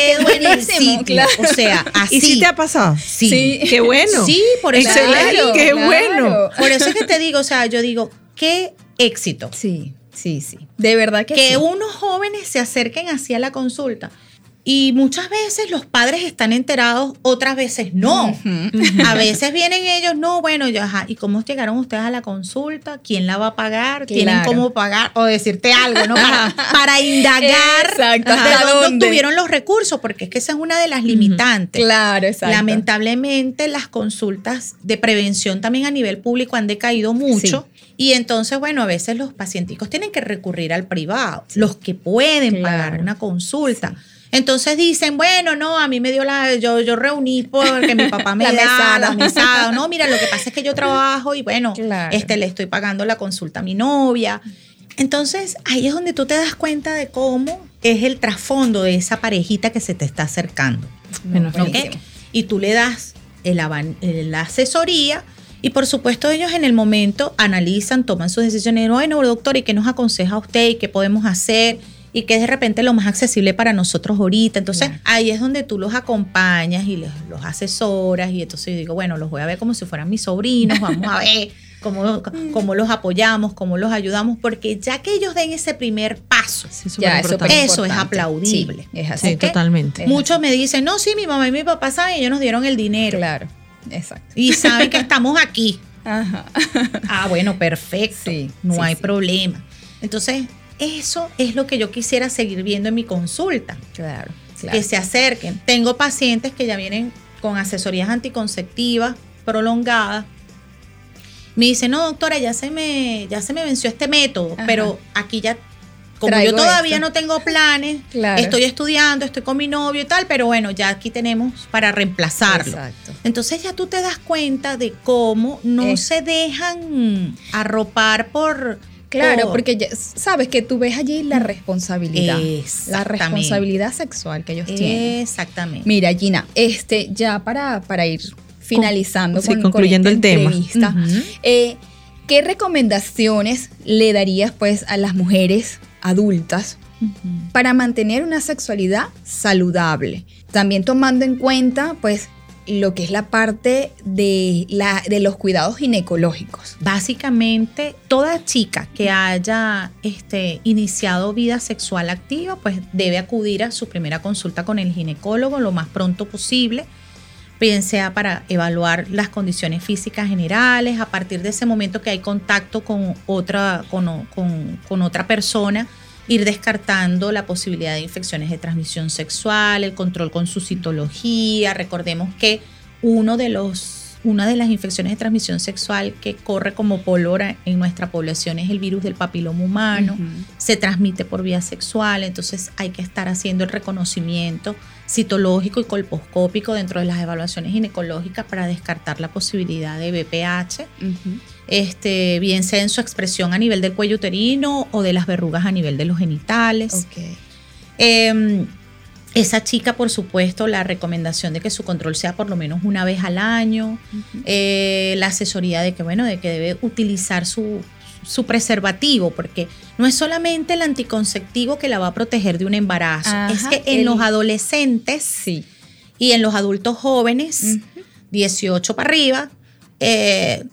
es que claro. O sea, [laughs] así. ¿Y si te ha pasado? Sí. Qué bueno. Sí, por eso. Excelente, qué bueno. Por eso es que te digo, o sea, yo digo, qué éxito. Sí, sí, sí. De verdad que, que unos jóvenes se acerquen así a la consulta. Y muchas veces los padres están enterados, otras veces no. A veces vienen ellos, no, bueno, ya, ajá, ¿y cómo llegaron ustedes a la consulta? ¿Quién la va a pagar? ¿Tienen cómo pagar? O decirte algo, ¿no? Para, indagar exacto, de dónde tuvieron los recursos, porque es que esa es una de las limitantes. Claro, exacto. Lamentablemente las consultas de prevención también a nivel público han decaído mucho. Y entonces, bueno, a veces los pacienticos tienen que recurrir al privado, los que pueden pagar una consulta. Entonces dicen, bueno, no, a mí me dio la, yo, yo reuní porque mi papá [laughs] me da la mesada. No, mira, lo que pasa es que yo [laughs] trabajo y bueno, este, le estoy pagando la consulta a mi novia. Entonces ahí es donde tú te das cuenta de cómo es el trasfondo de esa parejita que se te está acercando. Y tú le das la asesoría y por supuesto ellos en el momento analizan, toman sus decisiones. Bueno, doctor, ¿y qué nos aconseja usted? ¿Y qué podemos hacer? Y que es de repente lo más accesible para nosotros ahorita. Entonces ahí es donde tú los acompañas y los, los asesoras y entonces yo digo, bueno, los voy a ver como si fueran mis sobrinos, vamos a ver [laughs] cómo, cómo los apoyamos, cómo los ayudamos, porque ya que ellos den ese primer paso, eso, es aplaudible. es así. totalmente. Muchos me dicen, no, sí, mi mamá y mi papá saben, ellos nos dieron el dinero. Claro, exacto. Y saben que estamos aquí. [laughs] Ajá. Ah, bueno, perfecto. Sí, no hay problema. Entonces, eso es lo que yo quisiera seguir viendo en mi consulta. Claro, Que se acerquen. Tengo pacientes que ya vienen con asesorías anticonceptivas prolongadas. Me dicen, no, doctora, ya se me, ya se me venció este método, pero aquí ya como yo todavía no tengo planes, estoy estudiando, estoy con mi novio y tal, pero bueno, ya aquí tenemos para reemplazarlo. Exacto. Entonces ya tú te das cuenta de cómo no se dejan arropar por Claro, porque sabes que tú ves allí la responsabilidad. La responsabilidad sexual que ellos tienen. Exactamente. Mira, Gina, este, ya para, para ir finalizando, con, concluyendo el tema. Eh, ¿Qué recomendaciones le darías pues a las mujeres adultas para mantener una sexualidad saludable? También tomando en cuenta pues lo que es la parte de, la, de los cuidados ginecológicos. Básicamente, toda chica que haya este, iniciado vida sexual activa, pues debe acudir a su primera consulta con el ginecólogo lo más pronto posible, bien sea para evaluar las condiciones físicas generales, a partir de ese momento que hay contacto con otra, con, con otra persona, ir descartando la posibilidad de infecciones de transmisión sexual, el control con su citología. Recordemos que uno de los una de las infecciones de transmisión sexual que corre como pólvora en nuestra población es el virus del papiloma humano. Se transmite por vía sexual, entonces hay que estar haciendo el reconocimiento citológico y colposcópico dentro de las evaluaciones ginecológicas para descartar la posibilidad de BPH. Este, bien sea en su expresión a nivel del cuello uterino o de las verrugas a nivel de los genitales. Em, esa chica, por supuesto, la recomendación de que su control sea por lo menos una vez al año, eh, la asesoría de que, bueno, de que debe utilizar su, preservativo, porque no es solamente el anticonceptivo que la va a proteger de un embarazo, es que en los adolescentes y en los adultos jóvenes, 18 para arriba, eh,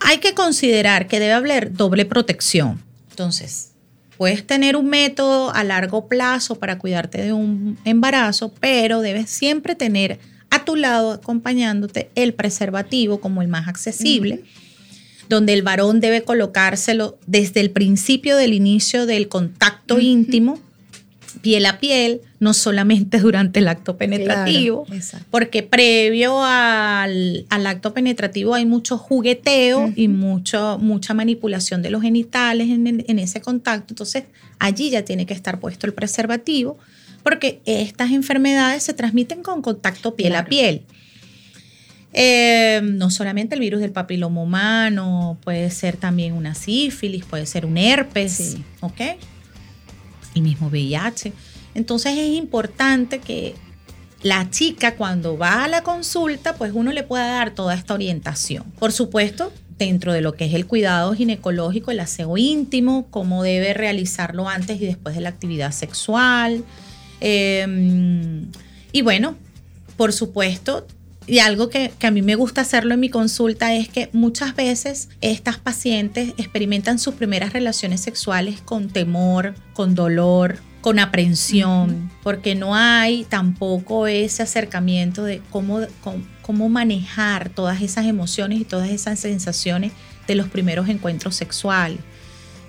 hay que considerar que debe haber doble protección. Entonces, Puedes tener un método a largo plazo para cuidarte de un embarazo, pero debes siempre tener a tu lado acompañándote el preservativo como el más accesible, donde el varón debe colocárselo desde el principio del inicio del contacto íntimo piel a piel, no solamente [laughs] durante el acto penetrativo, porque previo al, acto penetrativo hay mucho jugueteo y mucho, mucha manipulación de los genitales en, ese contacto. Entonces, allí ya tiene que estar puesto el preservativo, porque estas enfermedades se transmiten con contacto piel a piel. Eh, no solamente el virus del papiloma humano, puede ser también una sífilis, puede ser un herpes, ¿ok? El mismo VIH. Entonces es importante que la chica cuando va a la consulta, pues uno le pueda dar toda esta orientación. Por supuesto, dentro de lo que es el cuidado ginecológico, el aseo íntimo, cómo debe realizarlo antes y después de la actividad sexual. Em, y bueno, por supuesto, y algo que, a mí me gusta hacerlo en mi consulta es que muchas veces estas pacientes experimentan sus primeras relaciones sexuales con temor, con dolor, con aprensión, porque no hay tampoco ese acercamiento de cómo, cómo, manejar todas esas emociones y todas esas sensaciones de los primeros encuentros sexuales.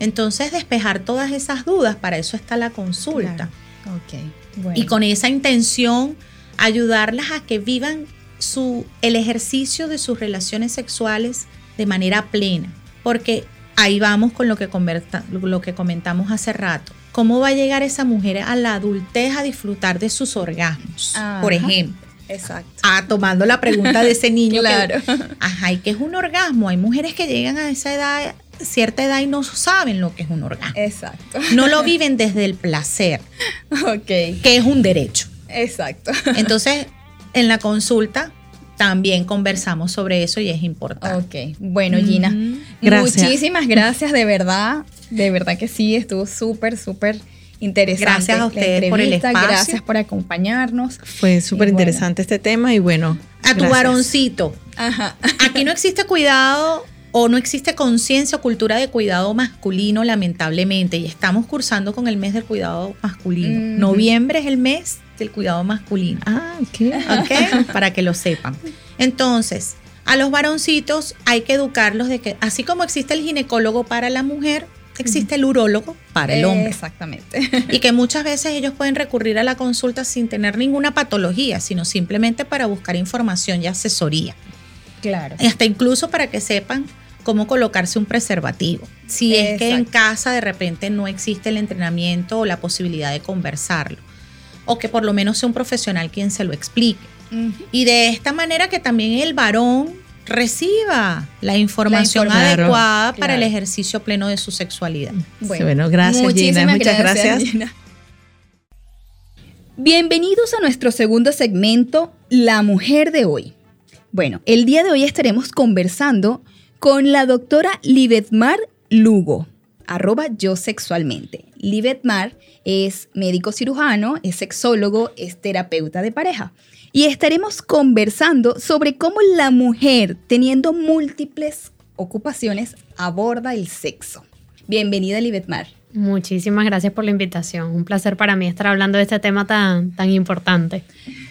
Entonces, despejar todas esas dudas, para eso está la consulta. Y con esa intención, ayudarlas a que vivan su, el ejercicio de sus relaciones sexuales de manera plena, porque ahí vamos con lo que, lo que comentamos hace rato. ¿Cómo va a llegar esa mujer a la adultez a disfrutar de sus orgasmos, por ejemplo? Exacto. Ah, tomando la pregunta de ese [laughs] niño. claro. ajá, ¿y qué es un orgasmo? Hay mujeres que llegan a esa edad cierta edad y no saben lo que es un orgasmo. Exacto. No lo viven desde el placer. [laughs] Ok. Que es un derecho. Exacto. Entonces, en la consulta también conversamos sobre eso y es importante. Ok. Bueno, Gina, gracias. muchísimas gracias, de verdad. De verdad que sí, estuvo súper, súper interesante. Gracias a ustedes por el espacio. Gracias por acompañarnos. Fue súper interesante este tema y bueno. A tu varoncito. Ajá. Aquí no existe cuidado o no existe conciencia o cultura de cuidado masculino, lamentablemente, y estamos cursando con el mes del cuidado masculino. Mm. Noviembre es el mes del cuidado masculino. Ah, ok. [laughs] ¿Ok? Para que lo sepan. Entonces, a los varoncitos hay que educarlos de que, así como existe el ginecólogo para la mujer, existe el urólogo para el hombre. Exactamente. Y que muchas veces ellos pueden recurrir a la consulta sin tener ninguna patología, sino simplemente para buscar información y asesoría. Claro. Y hasta incluso para que sepan cómo colocarse un preservativo. Si es que en casa de repente no existe el entrenamiento o la posibilidad de conversarlo. O que por lo menos sea un profesional quien se lo explique. Y de esta manera que también el varón reciba la información La informa- adecuada para el ejercicio pleno de su sexualidad. Sí, bueno, gracias, Gina. muchísimas Muchas gracias. Gina. Bienvenidos a nuestro segundo segmento, La Mujer de hoy. Bueno, el día de hoy estaremos conversando con la doctora Libetmar Lugo, arroba yo sexualmente. Libetmar es médico cirujano, es sexólogo, es terapeuta de pareja. Y estaremos conversando sobre cómo la mujer, teniendo múltiples ocupaciones, aborda el sexo. Bienvenida, Libetmar. Muchísimas gracias por la invitación. Un placer para mí estar hablando de este tema tan, tan importante.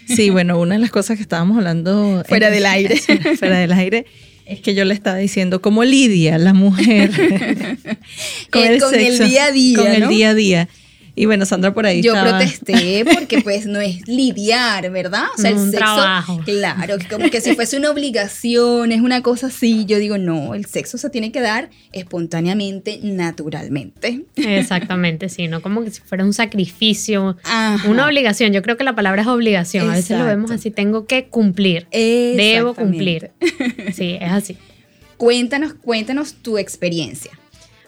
Sí, bueno, una de las cosas que estábamos hablando Fuera del aire. [laughs] fuera del aire, es que yo le estaba diciendo cómo lidia la mujer Eh, [laughs] [laughs] con el día a día, con el ¿no? día a día. Y bueno, Sandra por ahí Yo estaba- protesté porque [laughs] pues no es lidiar, ¿verdad? O sea, el Un sexo, trabajo. claro, como que si fuese una obligación, es una cosa así, yo digo, no, el sexo se tiene que dar espontáneamente, naturalmente. Exactamente, sí, no como que si fuera un sacrificio, Ajá. una obligación. Yo creo que la palabra es obligación. A veces lo vemos así, tengo que cumplir. Debo cumplir. Sí, es así. Cuéntanos, cuéntanos tu experiencia.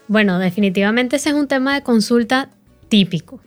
Bueno, definitivamente ese es un tema de consulta típico.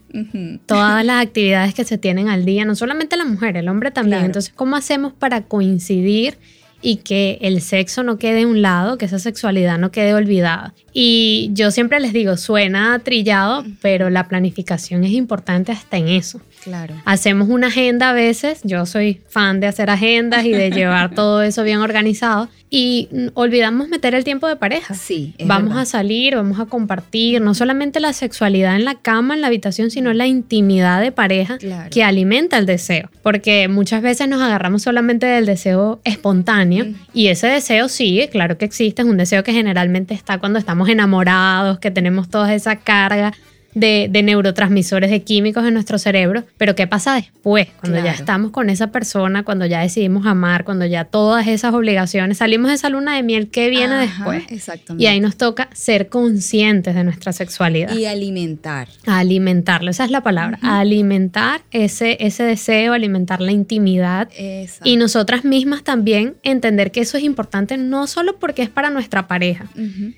Todas las actividades que se tienen al día, no solamente la mujer, el hombre también. Claro. Entonces, ¿cómo hacemos para coincidir y que el sexo no quede a un lado, que esa sexualidad no quede olvidada? Y yo siempre les digo, suena trillado, pero la planificación es importante hasta en eso. Claro. Hacemos una agenda a veces, yo soy fan de hacer agendas y de [laughs] llevar todo eso bien organizado y olvidamos meter el tiempo de pareja. Sí, vamos verdad. a salir, vamos a compartir, no solamente la sexualidad en la cama, en la habitación, sino la intimidad de pareja Claro. que alimenta el deseo. Porque muchas veces nos agarramos solamente del deseo espontáneo Mm. y ese deseo sí, claro que existe, es un deseo que generalmente está cuando estamos enamorados, que tenemos toda esa carga. De, de neurotransmisores, de químicos en nuestro cerebro, pero ¿qué pasa después? Cuando ya estamos con esa persona, cuando ya decidimos amar, cuando ya todas esas obligaciones, salimos de esa luna de miel, ¿qué viene Ajá, después? Exactamente. Y ahí nos toca ser conscientes de nuestra sexualidad. Y alimentar. alimentarlo, esa es la palabra. Alimentar ese, ese deseo, alimentar la intimidad. Exacto. Y nosotras mismas también entender que eso es importante no solo porque es para nuestra pareja,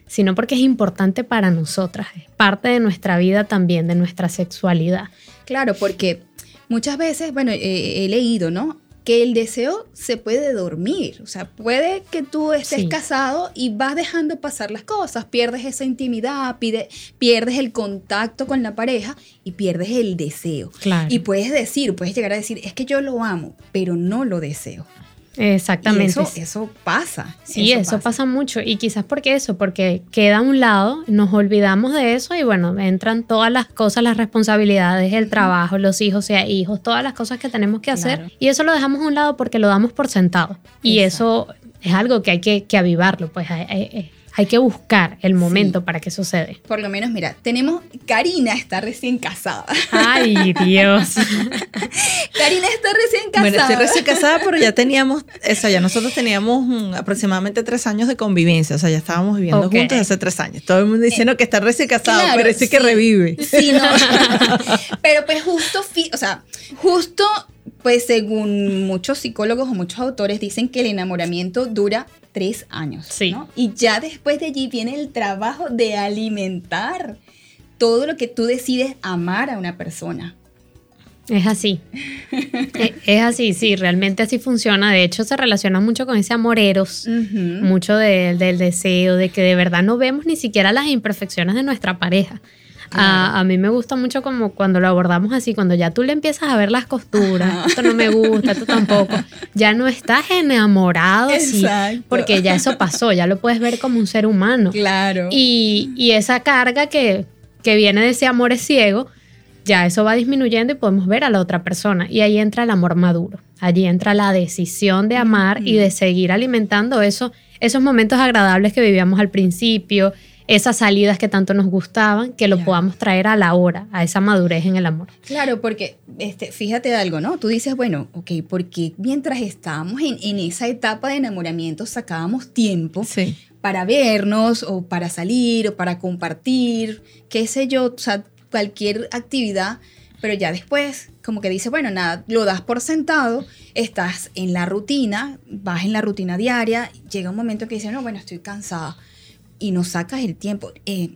sino porque es importante para nosotras. Es parte de nuestra vida también, de nuestra sexualidad. Claro, porque muchas veces, bueno, eh, he leído, ¿no? Que el deseo se puede dormir. O sea, puede que tú estés Sí. casado y vas dejando pasar las cosas, pierdes esa intimidad, pide- pierdes el contacto con la pareja y pierdes el deseo. Claro. Y puedes decir, puedes llegar a decir, es que yo lo amo, pero no lo deseo. Exactamente. Y eso, pasa. Sí, eso, pasa. mucho. Y quizás porque eso, porque queda a un lado, nos olvidamos de eso y bueno, entran todas las cosas, las responsabilidades, el trabajo, los hijos, sea hijos, todas las cosas que tenemos que hacer. Claro. Y eso lo dejamos a un lado porque lo damos por sentado. Y Exacto. eso es algo que hay que, que avivarlo, pues hay, hay- que buscar el momento para que sucede. Por lo menos, mira, tenemos, Karina está recién casada. Ay, Dios. [laughs] Karina está recién casada. Bueno, estoy recién casada, pero ya teníamos, o sea, ya nosotros teníamos mm, aproximadamente tres años de convivencia, o sea, ya estábamos viviendo juntos hace tres años. Todo el mundo diciendo que está recién casado, Claro, pero sí que revive. Sí, no. [laughs] Pero pues justo, fi- o sea, justo, pues según muchos psicólogos o muchos autores dicen que el enamoramiento dura tres años. Sí. ¿no? Y ya después de allí viene el trabajo de alimentar todo lo que tú decides amar a una persona. Es así. [laughs] E- es así, sí, realmente así funciona. De hecho, se relaciona mucho con ese amor eros, Ujú. mucho de- del deseo, de que de verdad no vemos ni siquiera las imperfecciones de nuestra pareja. A, a mí me gusta mucho como cuando lo abordamos así, cuando ya tú le empiezas a ver las costuras, esto no me gusta, esto tampoco, ya no estás enamorado Exacto. porque ya eso pasó, ya lo puedes ver como un ser humano. Claro. Y, y esa carga que, que viene de ese amor es ciego, ya eso va disminuyendo y podemos ver a la otra persona. Y ahí entra el amor maduro. Allí entra la decisión de amar y de seguir alimentando eso, esos momentos agradables que vivíamos al principio, esas salidas que tanto nos gustaban, que lo podamos traer a la hora, a esa madurez en el amor. Claro, porque este, fíjate algo, ¿no? Tú dices, bueno, ok, porque mientras estábamos en, en esa etapa de enamoramiento sacábamos tiempo Sí. para vernos o para salir o para compartir, qué sé yo, o sea, cualquier actividad, pero ya después como que dice, bueno, nada, lo das por sentado, estás en la rutina, vas en la rutina diaria, llega un momento que dices, no, bueno, estoy cansada y no sacas el tiempo, eh,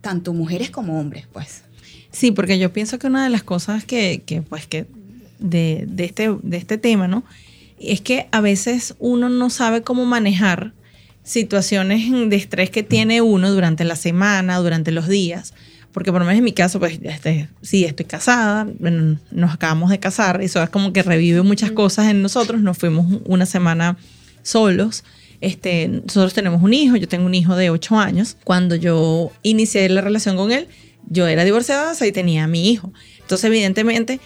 tanto mujeres como hombres, pues. Sí, porque yo pienso que una de las cosas que, que, pues, que de, de este, de este tema, ¿no? Es que a veces uno no sabe cómo manejar situaciones de estrés que tiene uno durante la semana, durante los días. Porque por lo menos en mi caso, pues, este, sí, estoy casada, bueno, nos acabamos de casar, eso es como que revive muchas cosas en nosotros, nos fuimos una semana solos. Este, nosotros tenemos un hijo, yo tengo un hijo de 8 años. Cuando yo inicié la relación con él, yo era divorciada y tenía a mi hijo. Entonces, evidentemente,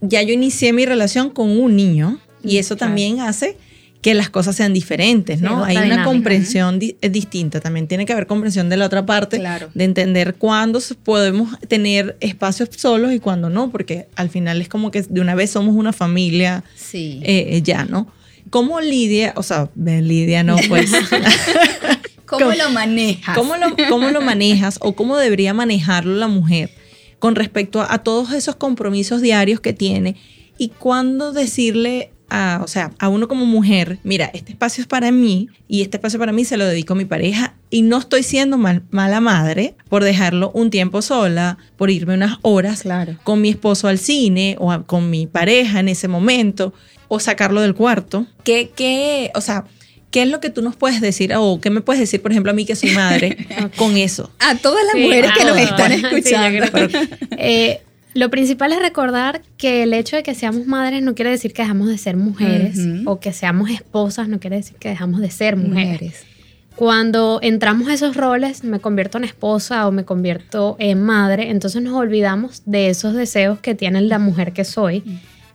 ya yo inicié mi relación con un niño y eso Claro. también hace que las cosas sean diferentes, ¿no? Hay una dinámica. comprensión di- eh, distinta, también tiene que haber comprensión de la otra parte, Claro. de entender cuándo podemos tener espacios solos y cuándo no, porque al final es como que de una vez somos una familia Sí. eh, eh, ya, ¿no? ¿Cómo lidia, o sea, lidia no, pues, [laughs] ¿Cómo, ¿cómo- lo manejas? ¿cómo lo, cómo lo manejas o cómo debería manejarlo la mujer con respecto a, a todos esos compromisos diarios que tiene y cuándo decirle a, o sea, a uno como mujer, mira, este espacio es para mí y este espacio para mí se lo dedico a mi pareja y no estoy siendo mal- mala madre por dejarlo un tiempo sola, por irme unas horas Claro. con mi esposo al cine o a- con mi pareja en ese momento o sacarlo del cuarto. ¿Qué, qué, o sea, qué es lo que tú nos puedes decir o qué me puedes decir, por ejemplo, a mí que soy madre [laughs] con eso? A todas las Sí, mujeres que nos están Sí, escuchando. creo Eh, lo principal es recordar que el hecho de que seamos madres no quiere decir que dejamos de ser mujeres o que seamos esposas no quiere decir que dejamos de ser mujeres. mujeres. Cuando entramos a esos roles, me convierto en esposa o me convierto en madre, entonces nos olvidamos de esos deseos que tiene la mujer que soy,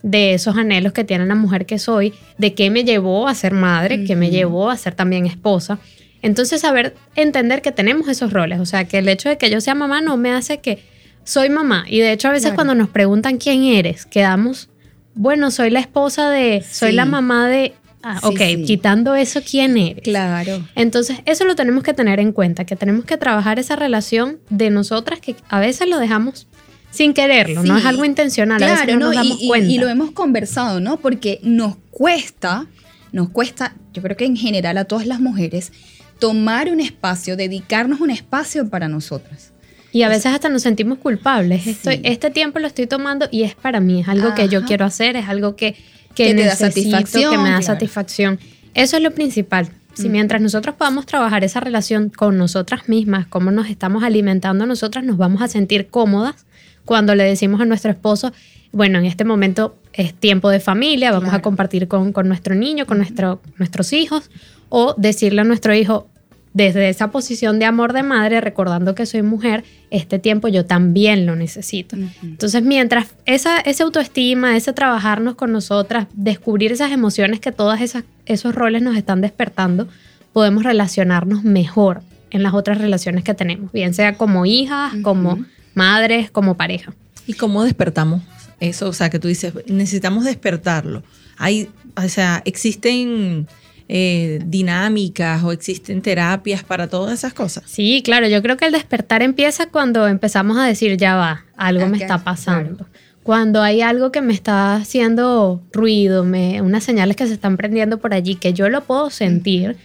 de esos anhelos que tiene la mujer que soy, de qué me llevó a ser madre, qué me llevó a ser también esposa. Entonces, saber entender que tenemos esos roles, o sea, que el hecho de que yo sea mamá no me hace que soy mamá. Y de hecho, a veces Claro. cuando nos preguntan quién eres, quedamos, bueno, soy la esposa de, soy la mamá de, ah, Sí, ok, sí. quitando eso, ¿quién eres? Claro. Entonces, eso lo tenemos que tener en cuenta, que tenemos que trabajar esa relación de nosotras que a veces lo dejamos sin quererlo, no Sí. es algo intencional, a veces Claro, no ¿no? nos damos y- cuenta. y lo hemos conversado, ¿no? Porque nos cuesta, nos cuesta, yo creo que en general a todas las mujeres, tomar un espacio, dedicarnos un espacio para nosotras. Y a veces hasta nos sentimos culpables. Estoy, Sí. este tiempo lo estoy tomando y es para mí, es algo que yo Ajá. quiero hacer, es algo que, que, Que te da necesito, satisfacción, que me da claro. satisfacción. Eso es lo principal. Si mientras nosotros podamos trabajar esa relación con nosotras mismas, cómo nos estamos alimentando nosotras, nos vamos a sentir cómodas cuando le decimos a nuestro esposo, bueno, en este momento es tiempo de familia, vamos a compartir con, con nuestro niño, con nuestro, nuestros hijos, o decirle a nuestro hijo, desde esa posición de amor de madre, recordando que soy mujer, este tiempo yo también lo necesito. Ujú. Entonces, mientras esa, esa autoestima, ese trabajarnos con nosotras, descubrir esas emociones que todos esos roles nos están despertando, podemos relacionarnos mejor en las otras relaciones que tenemos, bien sea como hijas, como. Madres, como pareja. ¿Y cómo despertamos eso? O sea, que tú dices, necesitamos despertarlo. Hay, o sea, existen eh, dinámicas o existen terapias para todas esas cosas. Sí, claro, yo creo que el despertar empieza cuando empezamos a decir, ya va, algo me está pasando. Cuando hay algo que me está haciendo ruido, me, unas señales que se están prendiendo por allí, que yo lo puedo sentir,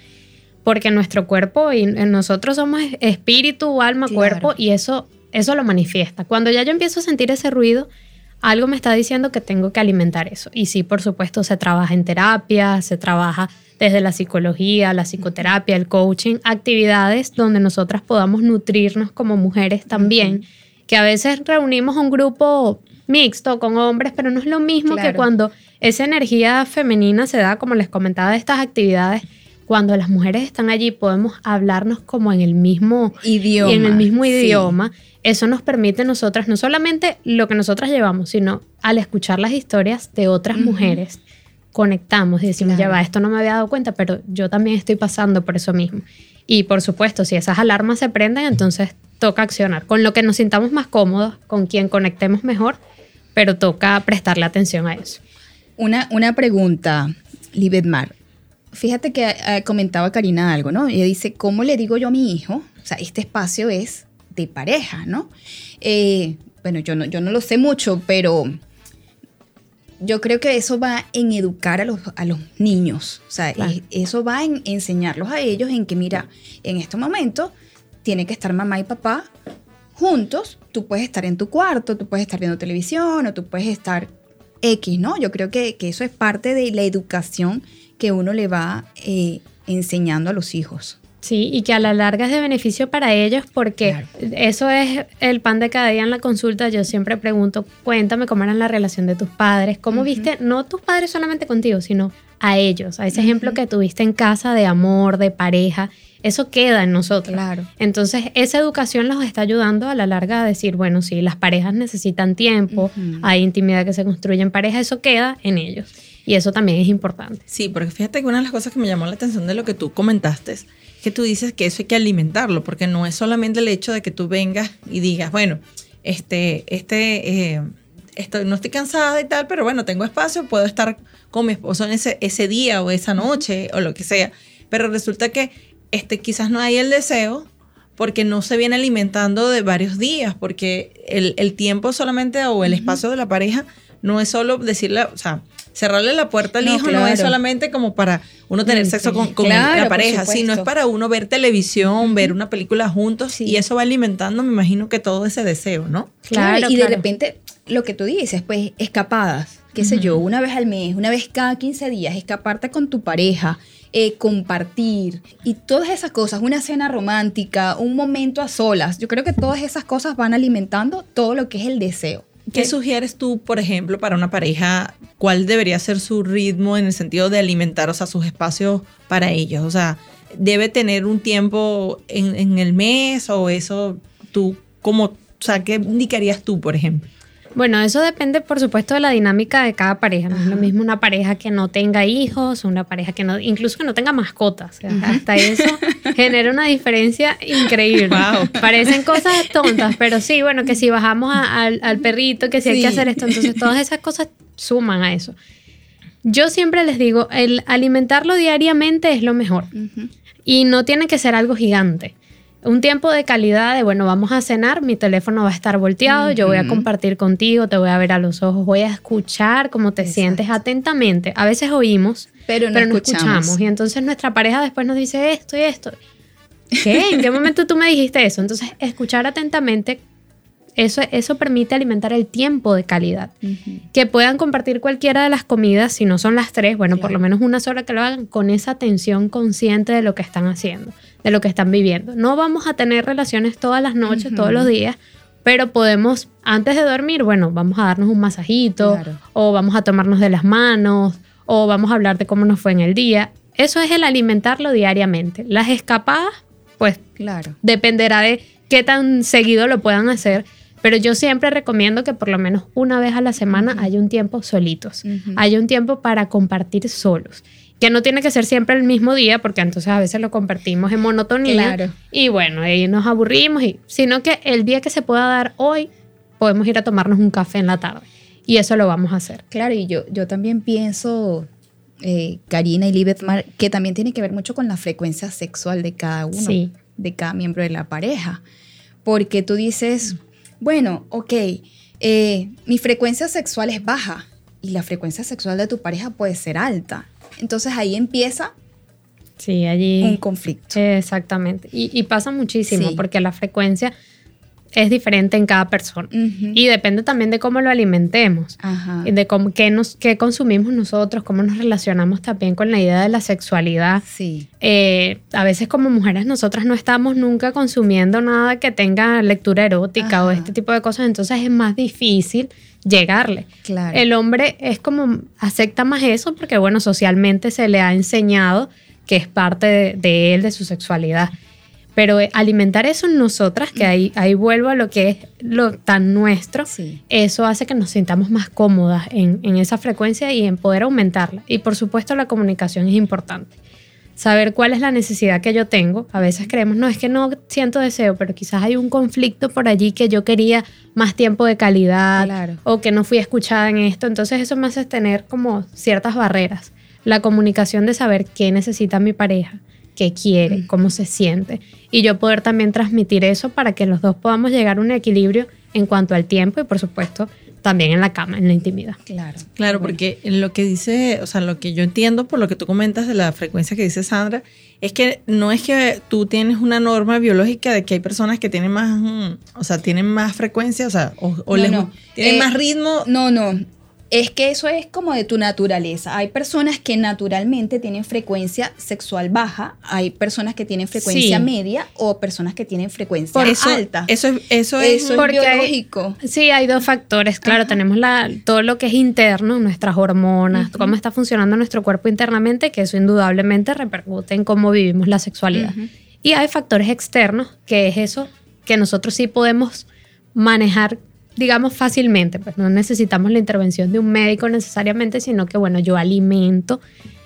porque nuestro cuerpo y nosotros somos espíritu, alma, cuerpo y eso, eso lo manifiesta. Cuando ya yo empiezo a sentir ese ruido, algo me está diciendo que tengo que alimentar eso. Y sí, por supuesto, se trabaja en terapia, se trabaja desde la psicología, la psicoterapia, el coaching, actividades donde nosotras podamos nutrirnos como mujeres también, que a veces reunimos un grupo mixto con hombres, pero no es lo mismo que cuando esa energía femenina se da, como les comentaba, de estas actividades, cuando las mujeres están allí podemos hablarnos como en el mismo idioma. En el mismo idioma. Eso nos permite nosotras, no solamente lo que nosotras llevamos, sino al escuchar las historias de otras mujeres, conectamos y decimos, ya va, esto no me había dado cuenta, pero yo también estoy pasando por eso mismo. Y por supuesto, si esas alarmas se prenden, entonces toca accionar con lo que nos sintamos más cómodos, con quien conectemos mejor, pero toca prestarle atención a eso. Una, una pregunta, Libetmar fíjate que eh, comentaba Karina algo, ¿no? Ella dice, ¿cómo le digo yo a mi hijo? O sea, este espacio es de pareja, ¿no? Eh, bueno, yo no, yo no lo sé mucho, pero yo creo que eso va en educar a los, a los niños. O sea, eso va en enseñarlos a ellos en que, mira, en este momento tiene que estar mamá y papá juntos. Tú puedes estar en tu cuarto, tú puedes estar viendo televisión o tú puedes estar X, ¿no? Yo creo que, que eso es parte de la educación que uno le va eh, enseñando a los hijos. Sí, y que a la larga es de beneficio para ellos porque eso es el pan de cada día en la consulta. Yo siempre pregunto, cuéntame cómo era la relación de tus padres, cómo viste, no tus padres solamente contigo, sino a ellos, a ese ejemplo que tuviste en casa de amor, de pareja. Eso queda en nosotros. Claro. Entonces, esa educación nos está ayudando a la larga a decir, bueno, sí, las parejas necesitan tiempo, hay intimidad que se construye en pareja, eso queda en ellos. Y eso también es importante. Sí, porque fíjate que una de las cosas que me llamó la atención de lo que tú comentaste es que tú dices que eso hay que alimentarlo, porque no es solamente el hecho de que tú vengas y digas, bueno, este, este, eh, estoy, no estoy cansada y tal, pero bueno, tengo espacio, puedo estar con mi esposo en ese, ese día o esa noche o lo que sea. Pero resulta que este, quizás no hay el deseo porque no se viene alimentando de varios días, porque el, el tiempo solamente o el espacio de la pareja no es solo decirle, o sea, cerrarle la puerta al hijo no es solamente como para uno tener mm, sexo con, la pareja, sino es para uno ver televisión, ver una película juntos y eso va alimentando, me imagino que todo ese deseo, ¿no? Claro, y de repente lo que tú dices, pues escapadas, qué sé yo, una vez al mes, una vez cada 15 días, escaparte con tu pareja. Eh, compartir y todas esas cosas, una cena romántica, un momento a solas, yo creo que todas esas cosas van alimentando todo lo que es el deseo. ¿Qué sugieres tú, por ejemplo, para una pareja? ¿Cuál debería ser su ritmo en el sentido de alimentar, o sea, sus espacios para ellos? O sea, ¿debe tener un tiempo en, el mes o eso tú, como, o sea, qué indicarías tú, por ejemplo? Bueno, eso depende, por supuesto, de la dinámica de cada pareja. No es lo mismo una pareja que no tenga hijos, una pareja que no, incluso que no tenga mascotas. Hasta eso [laughs] genera una diferencia increíble. Parecen cosas tontas, pero sí, bueno, que si bajamos al, perrito, que si hay que hacer esto, entonces todas esas cosas suman a eso. Yo siempre les digo, el alimentarlo diariamente es lo mejor. Y no tiene que ser algo gigante un tiempo de calidad de, bueno, vamos a cenar, mi teléfono va a estar volteado, yo voy a compartir contigo, te voy a ver a los ojos, voy a escuchar cómo te sientes atentamente. A veces oímos, pero no, escuchamos. Y entonces nuestra pareja después nos dice esto y esto. [laughs] ¿Qué? ¿En qué momento tú me dijiste eso? Entonces, escuchar atentamente eso, eso permite alimentar el tiempo de calidad. Que puedan compartir cualquiera de las comidas, si no son las tres, bueno, por lo menos una sola que lo hagan con esa atención consciente de lo que están haciendo, de lo que están viviendo. No vamos a tener relaciones todas las noches, todos los días, pero podemos, antes de dormir, bueno, vamos a darnos un masajito, o vamos a tomarnos de las manos, o vamos a hablar de cómo nos fue en el día. Eso es el alimentarlo diariamente. Las escapadas, pues, claro. dependerá de qué tan seguido lo puedan hacer pero yo siempre recomiendo que por lo menos una vez a la semana haya un tiempo solitos, haya un tiempo para compartir solos. Que no tiene que ser siempre el mismo día, porque entonces a veces lo compartimos en monotonía. Y bueno, ahí nos aburrimos, y, sino que el día que se pueda dar hoy, podemos ir a tomarnos un café en la tarde. Y eso lo vamos a hacer. Claro, y yo, yo también pienso, eh, Karina y Libet que también tiene que ver mucho con la frecuencia sexual de cada uno, de cada miembro de la pareja. Porque tú dices, bueno, ok, eh, mi frecuencia sexual es baja y la frecuencia sexual de tu pareja puede ser alta. Entonces ahí empieza Sí, allí. Un conflicto. Exactamente. Y, y pasa muchísimo porque la frecuencia es diferente en cada persona. Y depende también de cómo lo alimentemos, y de cómo, qué, nos, qué consumimos nosotros, cómo nos relacionamos también con la idea de la sexualidad. Sí. Eh, a veces como mujeres nosotras no estamos nunca consumiendo nada que tenga lectura erótica o este tipo de cosas, entonces es más difícil llegarle. Claro. El hombre es como, acepta más eso porque bueno, socialmente se le ha enseñado que es parte de él, de su sexualidad. Pero eh, alimentar eso en nosotras, que ahí, ahí vuelvo a lo que es lo tan nuestro, eso hace que nos sintamos más cómodas en, en esa frecuencia y en poder aumentarla. Y por supuesto la comunicación es importante saber cuál es la necesidad que yo tengo. A veces creemos, no, es que no siento deseo, pero quizás hay un conflicto por allí que yo quería más tiempo de calidad o que no fui escuchada en esto. Entonces eso me hace tener como ciertas barreras. La comunicación de saber qué necesita mi pareja, qué quiere, cómo se siente. Y yo poder también transmitir eso para que los dos podamos llegar a un equilibrio en cuanto al tiempo y por supuesto también en la cama, en la intimidad. Claro. Claro, porque lo que dice, o sea, lo que yo entiendo por lo que tú comentas de la frecuencia que dice Sandra, es que no es que tú tienes una norma biológica de que hay personas que tienen más, mm, o sea, tienen más frecuencia, o sea, o, tienen eh, más ritmo. No, no es que eso es como de tu naturaleza. Hay personas que naturalmente tienen frecuencia sexual baja, hay personas que tienen frecuencia media o personas que tienen frecuencia alta. Eso, eso, es, biológico. sí, hay dos factores. Claro, tenemos la, todo lo que es interno, nuestras hormonas, cómo está funcionando nuestro cuerpo internamente, que eso indudablemente repercute en cómo vivimos la sexualidad. Y hay factores externos, que es eso que nosotros sí podemos manejar digamos, fácilmente, pues no necesitamos la intervención de un médico necesariamente, sino que, bueno, yo alimento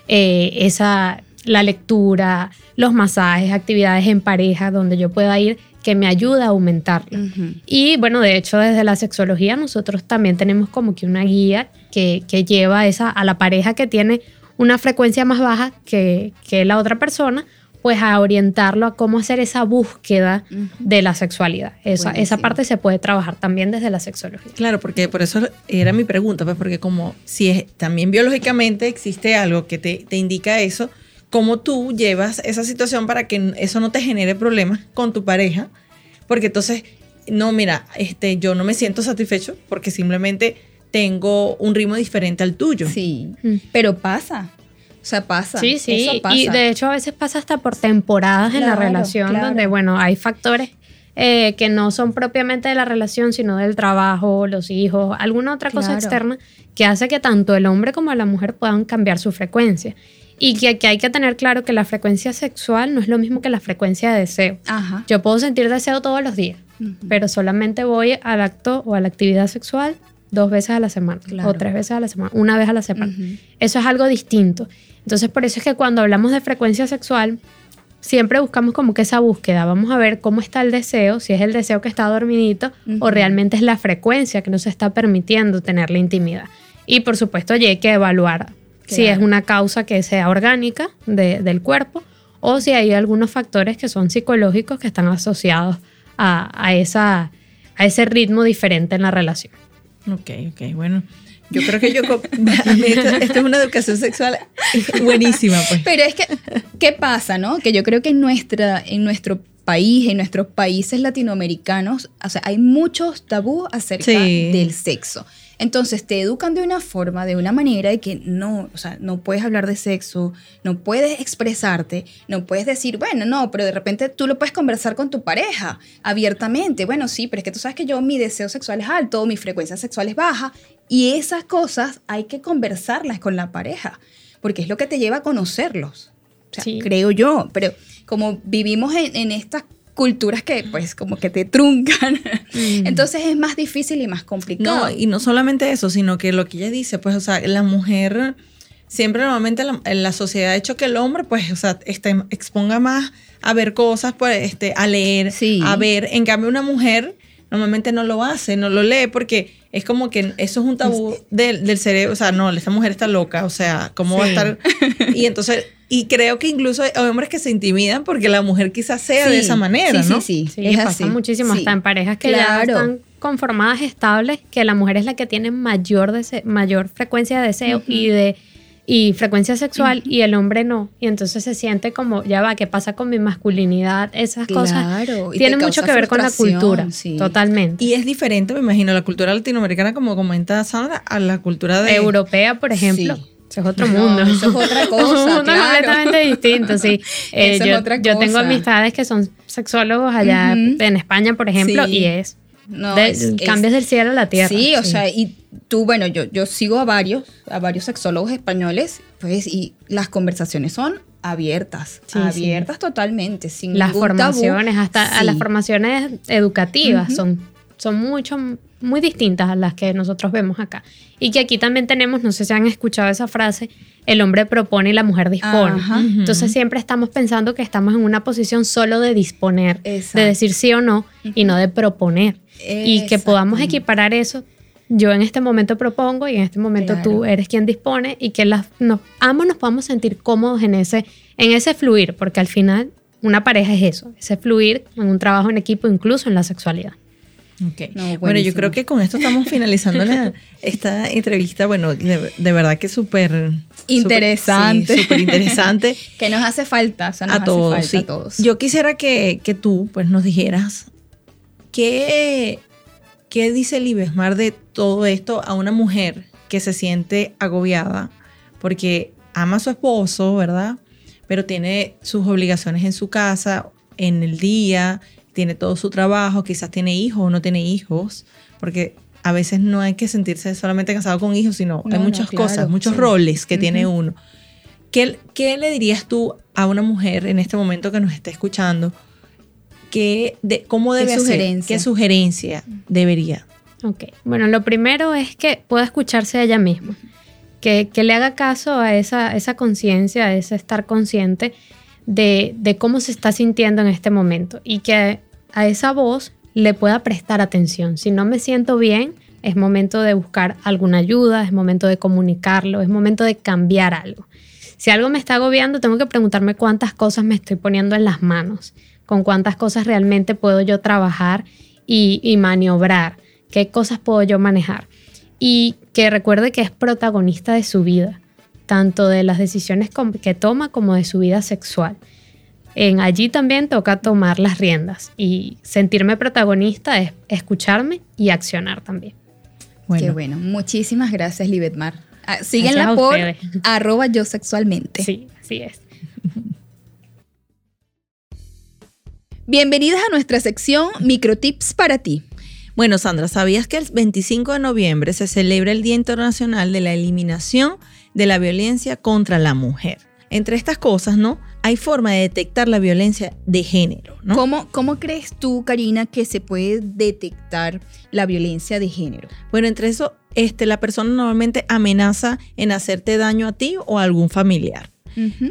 eh, esa, la lectura, los masajes, actividades en pareja, donde yo pueda ir que me ayuda a aumentarlo. Y bueno, de hecho, desde la sexología nosotros también tenemos como que una guía que, que lleva esa, a la pareja que tiene una frecuencia más baja que, que la otra persona pues a orientarlo a cómo hacer esa búsqueda de la sexualidad. Esa, esa parte se puede trabajar también desde la sexología. Claro, porque por eso era mi pregunta, pues porque como si es, también biológicamente existe algo que te, te indica eso, ¿cómo tú llevas esa situación para que eso no te genere problemas con tu pareja? Porque entonces, no, mira, este, yo no me siento satisfecho porque simplemente tengo un ritmo diferente al tuyo. Sí, mm. pero pasa. O sea, pasa. Sí, sí. Y de hecho a veces pasa hasta por temporadas en la relación donde, bueno, hay factores eh, que no son propiamente de la relación, sino del trabajo, los hijos, alguna otra cosa externa que hace que tanto el hombre como la mujer puedan cambiar su frecuencia. Y que, hay que tener claro que la frecuencia sexual no es lo mismo que la frecuencia de deseo. Yo puedo sentir deseo todos los días, pero solamente voy al acto o a la actividad sexual dos veces a la semana o tres veces a la semana, una vez a la semana. Eso es algo distinto. Entonces, por eso es que cuando hablamos de frecuencia sexual, siempre buscamos como que esa búsqueda. Vamos a ver cómo está el deseo, si es el deseo que está dormidito o realmente es la frecuencia que nos está permitiendo tener la intimidad. Y por supuesto, hay que evaluar si es una causa que sea orgánica del cuerpo o si hay algunos factores que son psicológicos que están asociados a, esa, a ese ritmo diferente en la relación. Ok, ok, bueno. Yo creo que yo, [laughs] esto, es una educación sexual buenísima. Pues. Pero es que, ¿qué pasa, no? Que yo creo que en, nuestra, en nuestro país, en nuestros países latinoamericanos, o sea, hay muchos tabús acerca del sexo. Entonces te educan de una forma, de una manera de que no, o sea, no puedes hablar de sexo, no puedes expresarte, no puedes decir, bueno, no, pero de repente tú lo puedes conversar con tu pareja abiertamente. Bueno, sí, pero es que tú sabes que yo mi deseo sexual es alto, mi frecuencia sexual es baja y esas cosas hay que conversarlas con la pareja, porque es lo que te lleva a conocerlos. O sea, creo yo, pero como vivimos en, estas culturas que pues como que te truncan. Mm. Entonces es más difícil y más complicado. No, y no solamente eso, sino que lo que ella dice, pues, o sea, la mujer, siempre normalmente la, la sociedad ha hecho que el hombre, pues, o sea, este, exponga más a ver cosas, pues, este, a leer, a ver. En cambio, una mujer normalmente no lo hace, no lo lee porque es como que eso es un tabú del, del cerebro, o sea, no, esta mujer está loca, o sea, ¿cómo va a estar? [laughs] Y entonces, y creo que incluso hay hombres que se intimidan porque la mujer quizás sea de esa manera, sí, ¿no? Sí, sí, sí. pasa muchísimo, hasta en parejas que ya están conformadas estables, que la mujer es la que tiene mayor, mayor frecuencia de deseo y de y frecuencia sexual y el hombre no. Y entonces se siente como, ya va, ¿qué pasa con mi masculinidad? Esas cosas tienen mucho que ver con la cultura, totalmente. Y es diferente, me imagino, la cultura latinoamericana, como comenta Sandra, a la cultura de... Europea, por ejemplo. Eso es otro mundo. Eso es [laughs] otra cosa. un mundo completamente distinto, sí. [laughs] Eh, yo, yo, tengo amistades que son sexólogos allá en España, por ejemplo, y es no, cambias del cielo a la tierra. Sí, o sea, y tú, bueno, yo, yo sigo a varios, a varios sexólogos españoles, pues, y las conversaciones son abiertas, abiertas totalmente, sin Las formaciones, hasta a las formaciones educativas son, son mucho, muy distintas a las que nosotros vemos acá. Y que aquí también tenemos, no sé si han escuchado esa frase, el hombre propone y la mujer dispone. Entonces siempre estamos pensando que estamos en una posición solo de disponer, de decir sí o no y no de proponer. Y que podamos equiparar eso. Yo en este momento propongo y en este momento tú eres quien dispone y que las, nos, ambos nos podamos sentir cómodos en ese, en ese fluir, porque al final una pareja es eso, ese fluir en un trabajo en equipo, incluso en la sexualidad. Okay. bueno, yo creo que con esto estamos finalizando [laughs] esta entrevista. Bueno, de, verdad que súper interesante. Súper interesante. [laughs] que nos hace falta. a, todos, a todos. Yo quisiera que, que, tú pues, nos dijeras qué, qué dice Libesmar de todo esto a una mujer que se siente agobiada porque ama a su esposo, ¿verdad? Pero tiene sus obligaciones en su casa, en el día, tiene todo su trabajo, quizás tiene hijos o no tiene hijos, porque a veces no hay que sentirse solamente casado con hijos, sino hay muchas cosas, muchos roles que tiene uno. ¿Qué, ¿Qué, le dirías tú a una mujer en este momento que nos está escuchando? ¿Qué, de, ¿Cómo debe ¿Qué ¿Qué sugerencia debería? Ok, bueno, lo primero es que pueda escucharse a ella misma, que, que le haga caso a esa, esa conciencia, a ese estar consciente de, cómo se está sintiendo en este momento y que a esa voz le pueda prestar atención. Si no me siento bien, es momento de buscar alguna ayuda, es momento de comunicarlo, es momento de cambiar algo. Si algo me está agobiando, tengo que preguntarme cuántas cosas me estoy poniendo en las manos, con cuántas cosas realmente puedo yo trabajar y, y maniobrar, qué cosas puedo yo manejar. Y que recuerde que es protagonista de su vida tanto de las decisiones que toma como de su vida sexual. En allí también toca tomar las riendas y sentirme protagonista es escucharme y accionar también. Qué bueno. Muchísimas gracias, Libetmar. Ah, síguenla por [laughs] arroba yo sexualmente. Sí, así es. [laughs] Bienvenidas a nuestra sección Microtips para ti. Bueno, Sandra, ¿sabías que el 25 de noviembre se celebra el Día Internacional de la Eliminación de la violencia contra la mujer. Entre estas cosas, ¿no? Hay forma de detectar la violencia de género, ¿no? ¿Cómo, ¿Cómo crees tú, Karina, que se puede detectar la violencia de género? Bueno, entre eso, este, la persona normalmente amenaza en hacerte daño a ti o a algún familiar.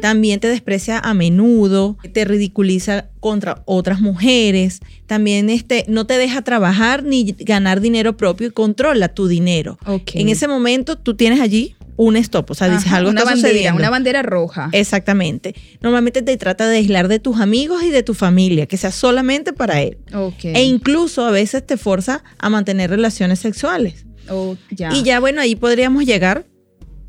También te desprecia a menudo, te ridiculiza contra otras mujeres, también este, no te deja trabajar ni ganar dinero propio y controla tu dinero. En ese momento tú tienes allí un stop, o sea, dices algo una bandera, Una bandera roja. Exactamente. Normalmente te trata de aislar de tus amigos y de tu familia, que sea solamente para él. E incluso a veces te forza a mantener relaciones sexuales. Oh, ya. Y ya bueno, ahí podríamos llegar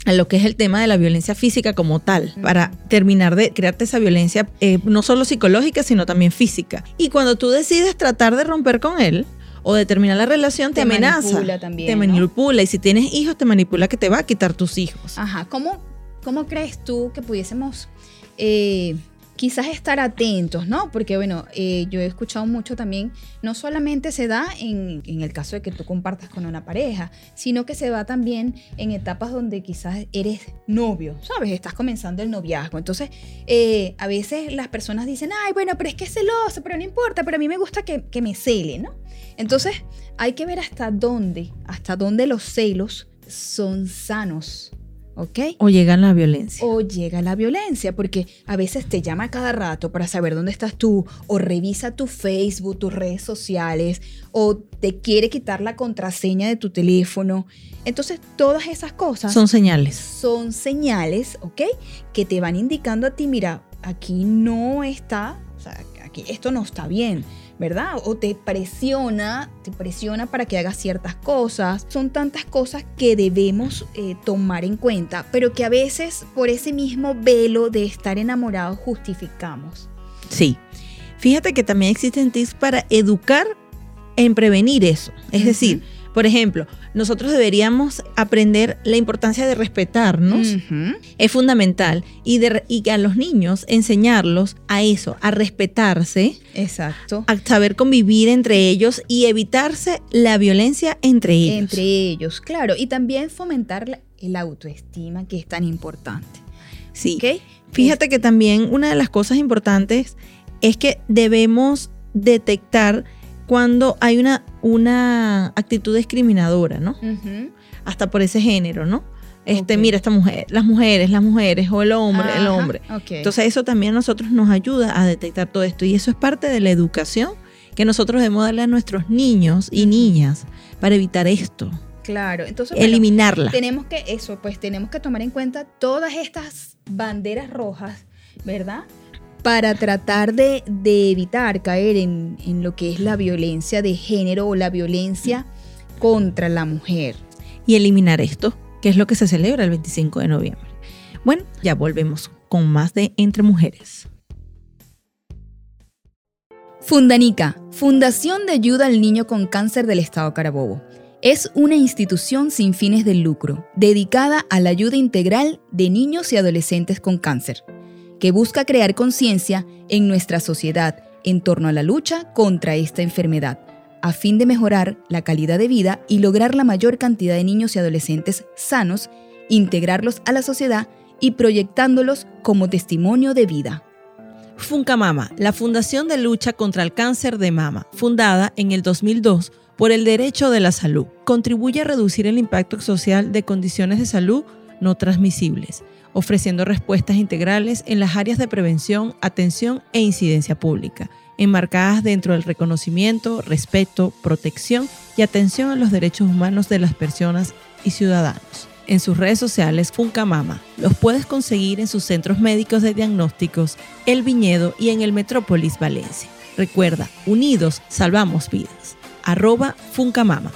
a lo que es el tema de la violencia física como tal, para terminar de crearte esa violencia eh, no solo psicológica, sino también física. Y cuando tú decides tratar de romper con él, o de terminar la relación te, amenaza. Manipula también, te manipula. Y si tienes hijos, te manipula que te va a quitar tus hijos. Ajá. ¿Cómo, cómo crees tú que pudiésemos eh, quizás estar atentos, ¿no? Porque bueno, eh, yo he escuchado mucho también, no solamente se da en, el caso de que tú compartas con una pareja, sino que se da también en etapas donde quizás eres novio, ¿sabes? Estás comenzando el noviazgo. Entonces, eh, a veces las personas dicen, ay, bueno, pero es que es celoso, pero no importa, pero a mí me gusta que, que me cele, ¿no? Entonces, hay que ver hasta dónde, hasta dónde los celos son sanos ¿ok? O llega la violencia. O llega la violencia, porque a veces te llama cada rato para saber dónde estás tú, o revisa tu Facebook, tus redes sociales, o te quiere quitar la contraseña de tu teléfono. Entonces, todas esas cosas... Son señales. Son señales, ¿ok? Que te van indicando a ti, mira, aquí no está, o sea, que esto no está bien, ¿verdad? O te presiona, te presiona para que hagas ciertas cosas. Son tantas cosas que debemos eh, tomar en cuenta, pero que a veces por ese mismo velo de estar enamorados justificamos. Sí. Fíjate que también existen tips para educar en prevenir eso. Es decir, por ejemplo, nosotros deberíamos aprender la importancia de respetarnos. Es fundamental. Y, de, y a los niños enseñarlos a eso, a respetarse. Exacto. A saber convivir entre ellos y evitarse la violencia entre ellos. Entre ellos, claro. Y también fomentar el autoestima, que es tan importante. Sí. Fíjate que también una de las cosas importantes es que debemos detectar cuando hay una, una actitud discriminadora, ¿no? Hasta por ese género, ¿no? Este, mira, esta mujer, las mujeres, las mujeres, o el hombre, el hombre. Entonces, eso también a nosotros nos ayuda a detectar todo esto. Y eso es parte de la educación que nosotros debemos darle a nuestros niños y niñas para evitar esto. Claro, entonces eliminarla. tenemos que eso, pues tenemos que tomar en cuenta todas estas banderas rojas, ¿verdad? Para tratar de, evitar caer en, lo que es la violencia de género o la violencia contra la mujer. Y eliminar esto, que es lo que se celebra el 25 de noviembre. Bueno, ya volvemos con más de Entre Mujeres. Fundanica, Fundación de Ayuda al Niño con Cáncer del Estado Carabobo. Es una institución sin fines de lucro, dedicada a la ayuda integral de niños y adolescentes con cáncer que busca crear conciencia en nuestra sociedad en torno a la lucha contra esta enfermedad, a fin de mejorar la calidad de vida y lograr la mayor cantidad de niños y adolescentes sanos, integrarlos a la sociedad y proyectándolos como testimonio de vida. Funcamama, la Fundación de Lucha contra el Cáncer de Mama, fundada en el 2002 por el derecho de la salud, contribuye a reducir el impacto social de condiciones de salud no transmisibles ofreciendo respuestas integrales en las áreas de prevención, atención e incidencia pública, enmarcadas dentro del reconocimiento, respeto, protección y atención a los derechos humanos de las personas y ciudadanos. En sus redes sociales Funcamama los puedes conseguir en sus centros médicos de diagnósticos, El Viñedo y en el Metrópolis Valencia. Recuerda, unidos salvamos vidas. Arroba Funcamama.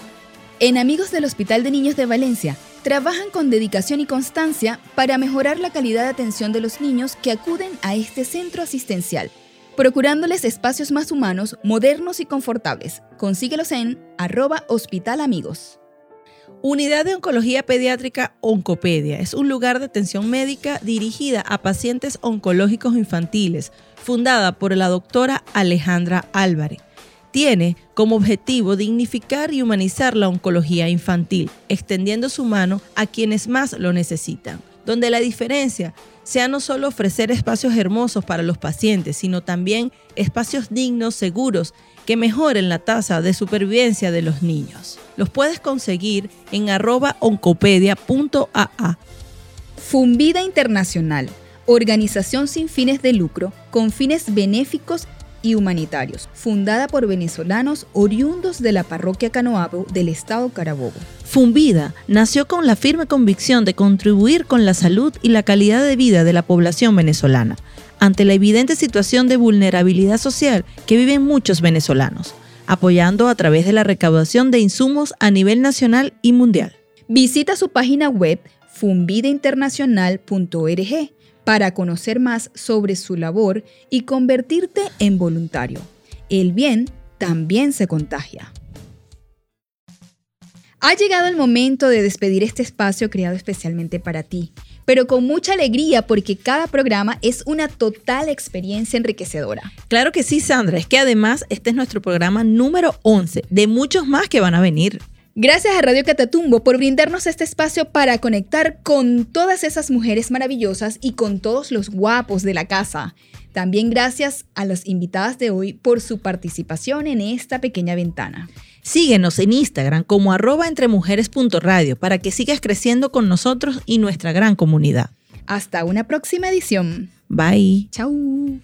En Amigos del Hospital de Niños de Valencia, trabajan con dedicación y constancia para mejorar la calidad de atención de los niños que acuden a este centro asistencial, procurándoles espacios más humanos, modernos y confortables. Consíguelos en arroba hospitalamigos. Unidad de Oncología Pediátrica Oncopedia es un lugar de atención médica dirigida a pacientes oncológicos infantiles, fundada por la doctora Alejandra Álvarez tiene como objetivo dignificar y humanizar la oncología infantil, extendiendo su mano a quienes más lo necesitan, donde la diferencia sea no solo ofrecer espacios hermosos para los pacientes, sino también espacios dignos, seguros, que mejoren la tasa de supervivencia de los niños. Los puedes conseguir en arroba oncopedia.aa. Fumbida Internacional, organización sin fines de lucro, con fines benéficos humanitarios, fundada por venezolanos oriundos de la parroquia Canoabo del estado Carabobo. Fumbida nació con la firme convicción de contribuir con la salud y la calidad de vida de la población venezolana, ante la evidente situación de vulnerabilidad social que viven muchos venezolanos, apoyando a través de la recaudación de insumos a nivel nacional y mundial. Visita su página web fumbidainternacional.org para conocer más sobre su labor y convertirte en voluntario. El bien también se contagia. Ha llegado el momento de despedir este espacio creado especialmente para ti, pero con mucha alegría porque cada programa es una total experiencia enriquecedora. Claro que sí, Sandra, es que además este es nuestro programa número 11 de muchos más que van a venir. Gracias a Radio Catatumbo por brindarnos este espacio para conectar con todas esas mujeres maravillosas y con todos los guapos de la casa. También gracias a las invitadas de hoy por su participación en esta pequeña ventana. Síguenos en Instagram como arroba entremujeres.radio para que sigas creciendo con nosotros y nuestra gran comunidad. Hasta una próxima edición. Bye. Chau.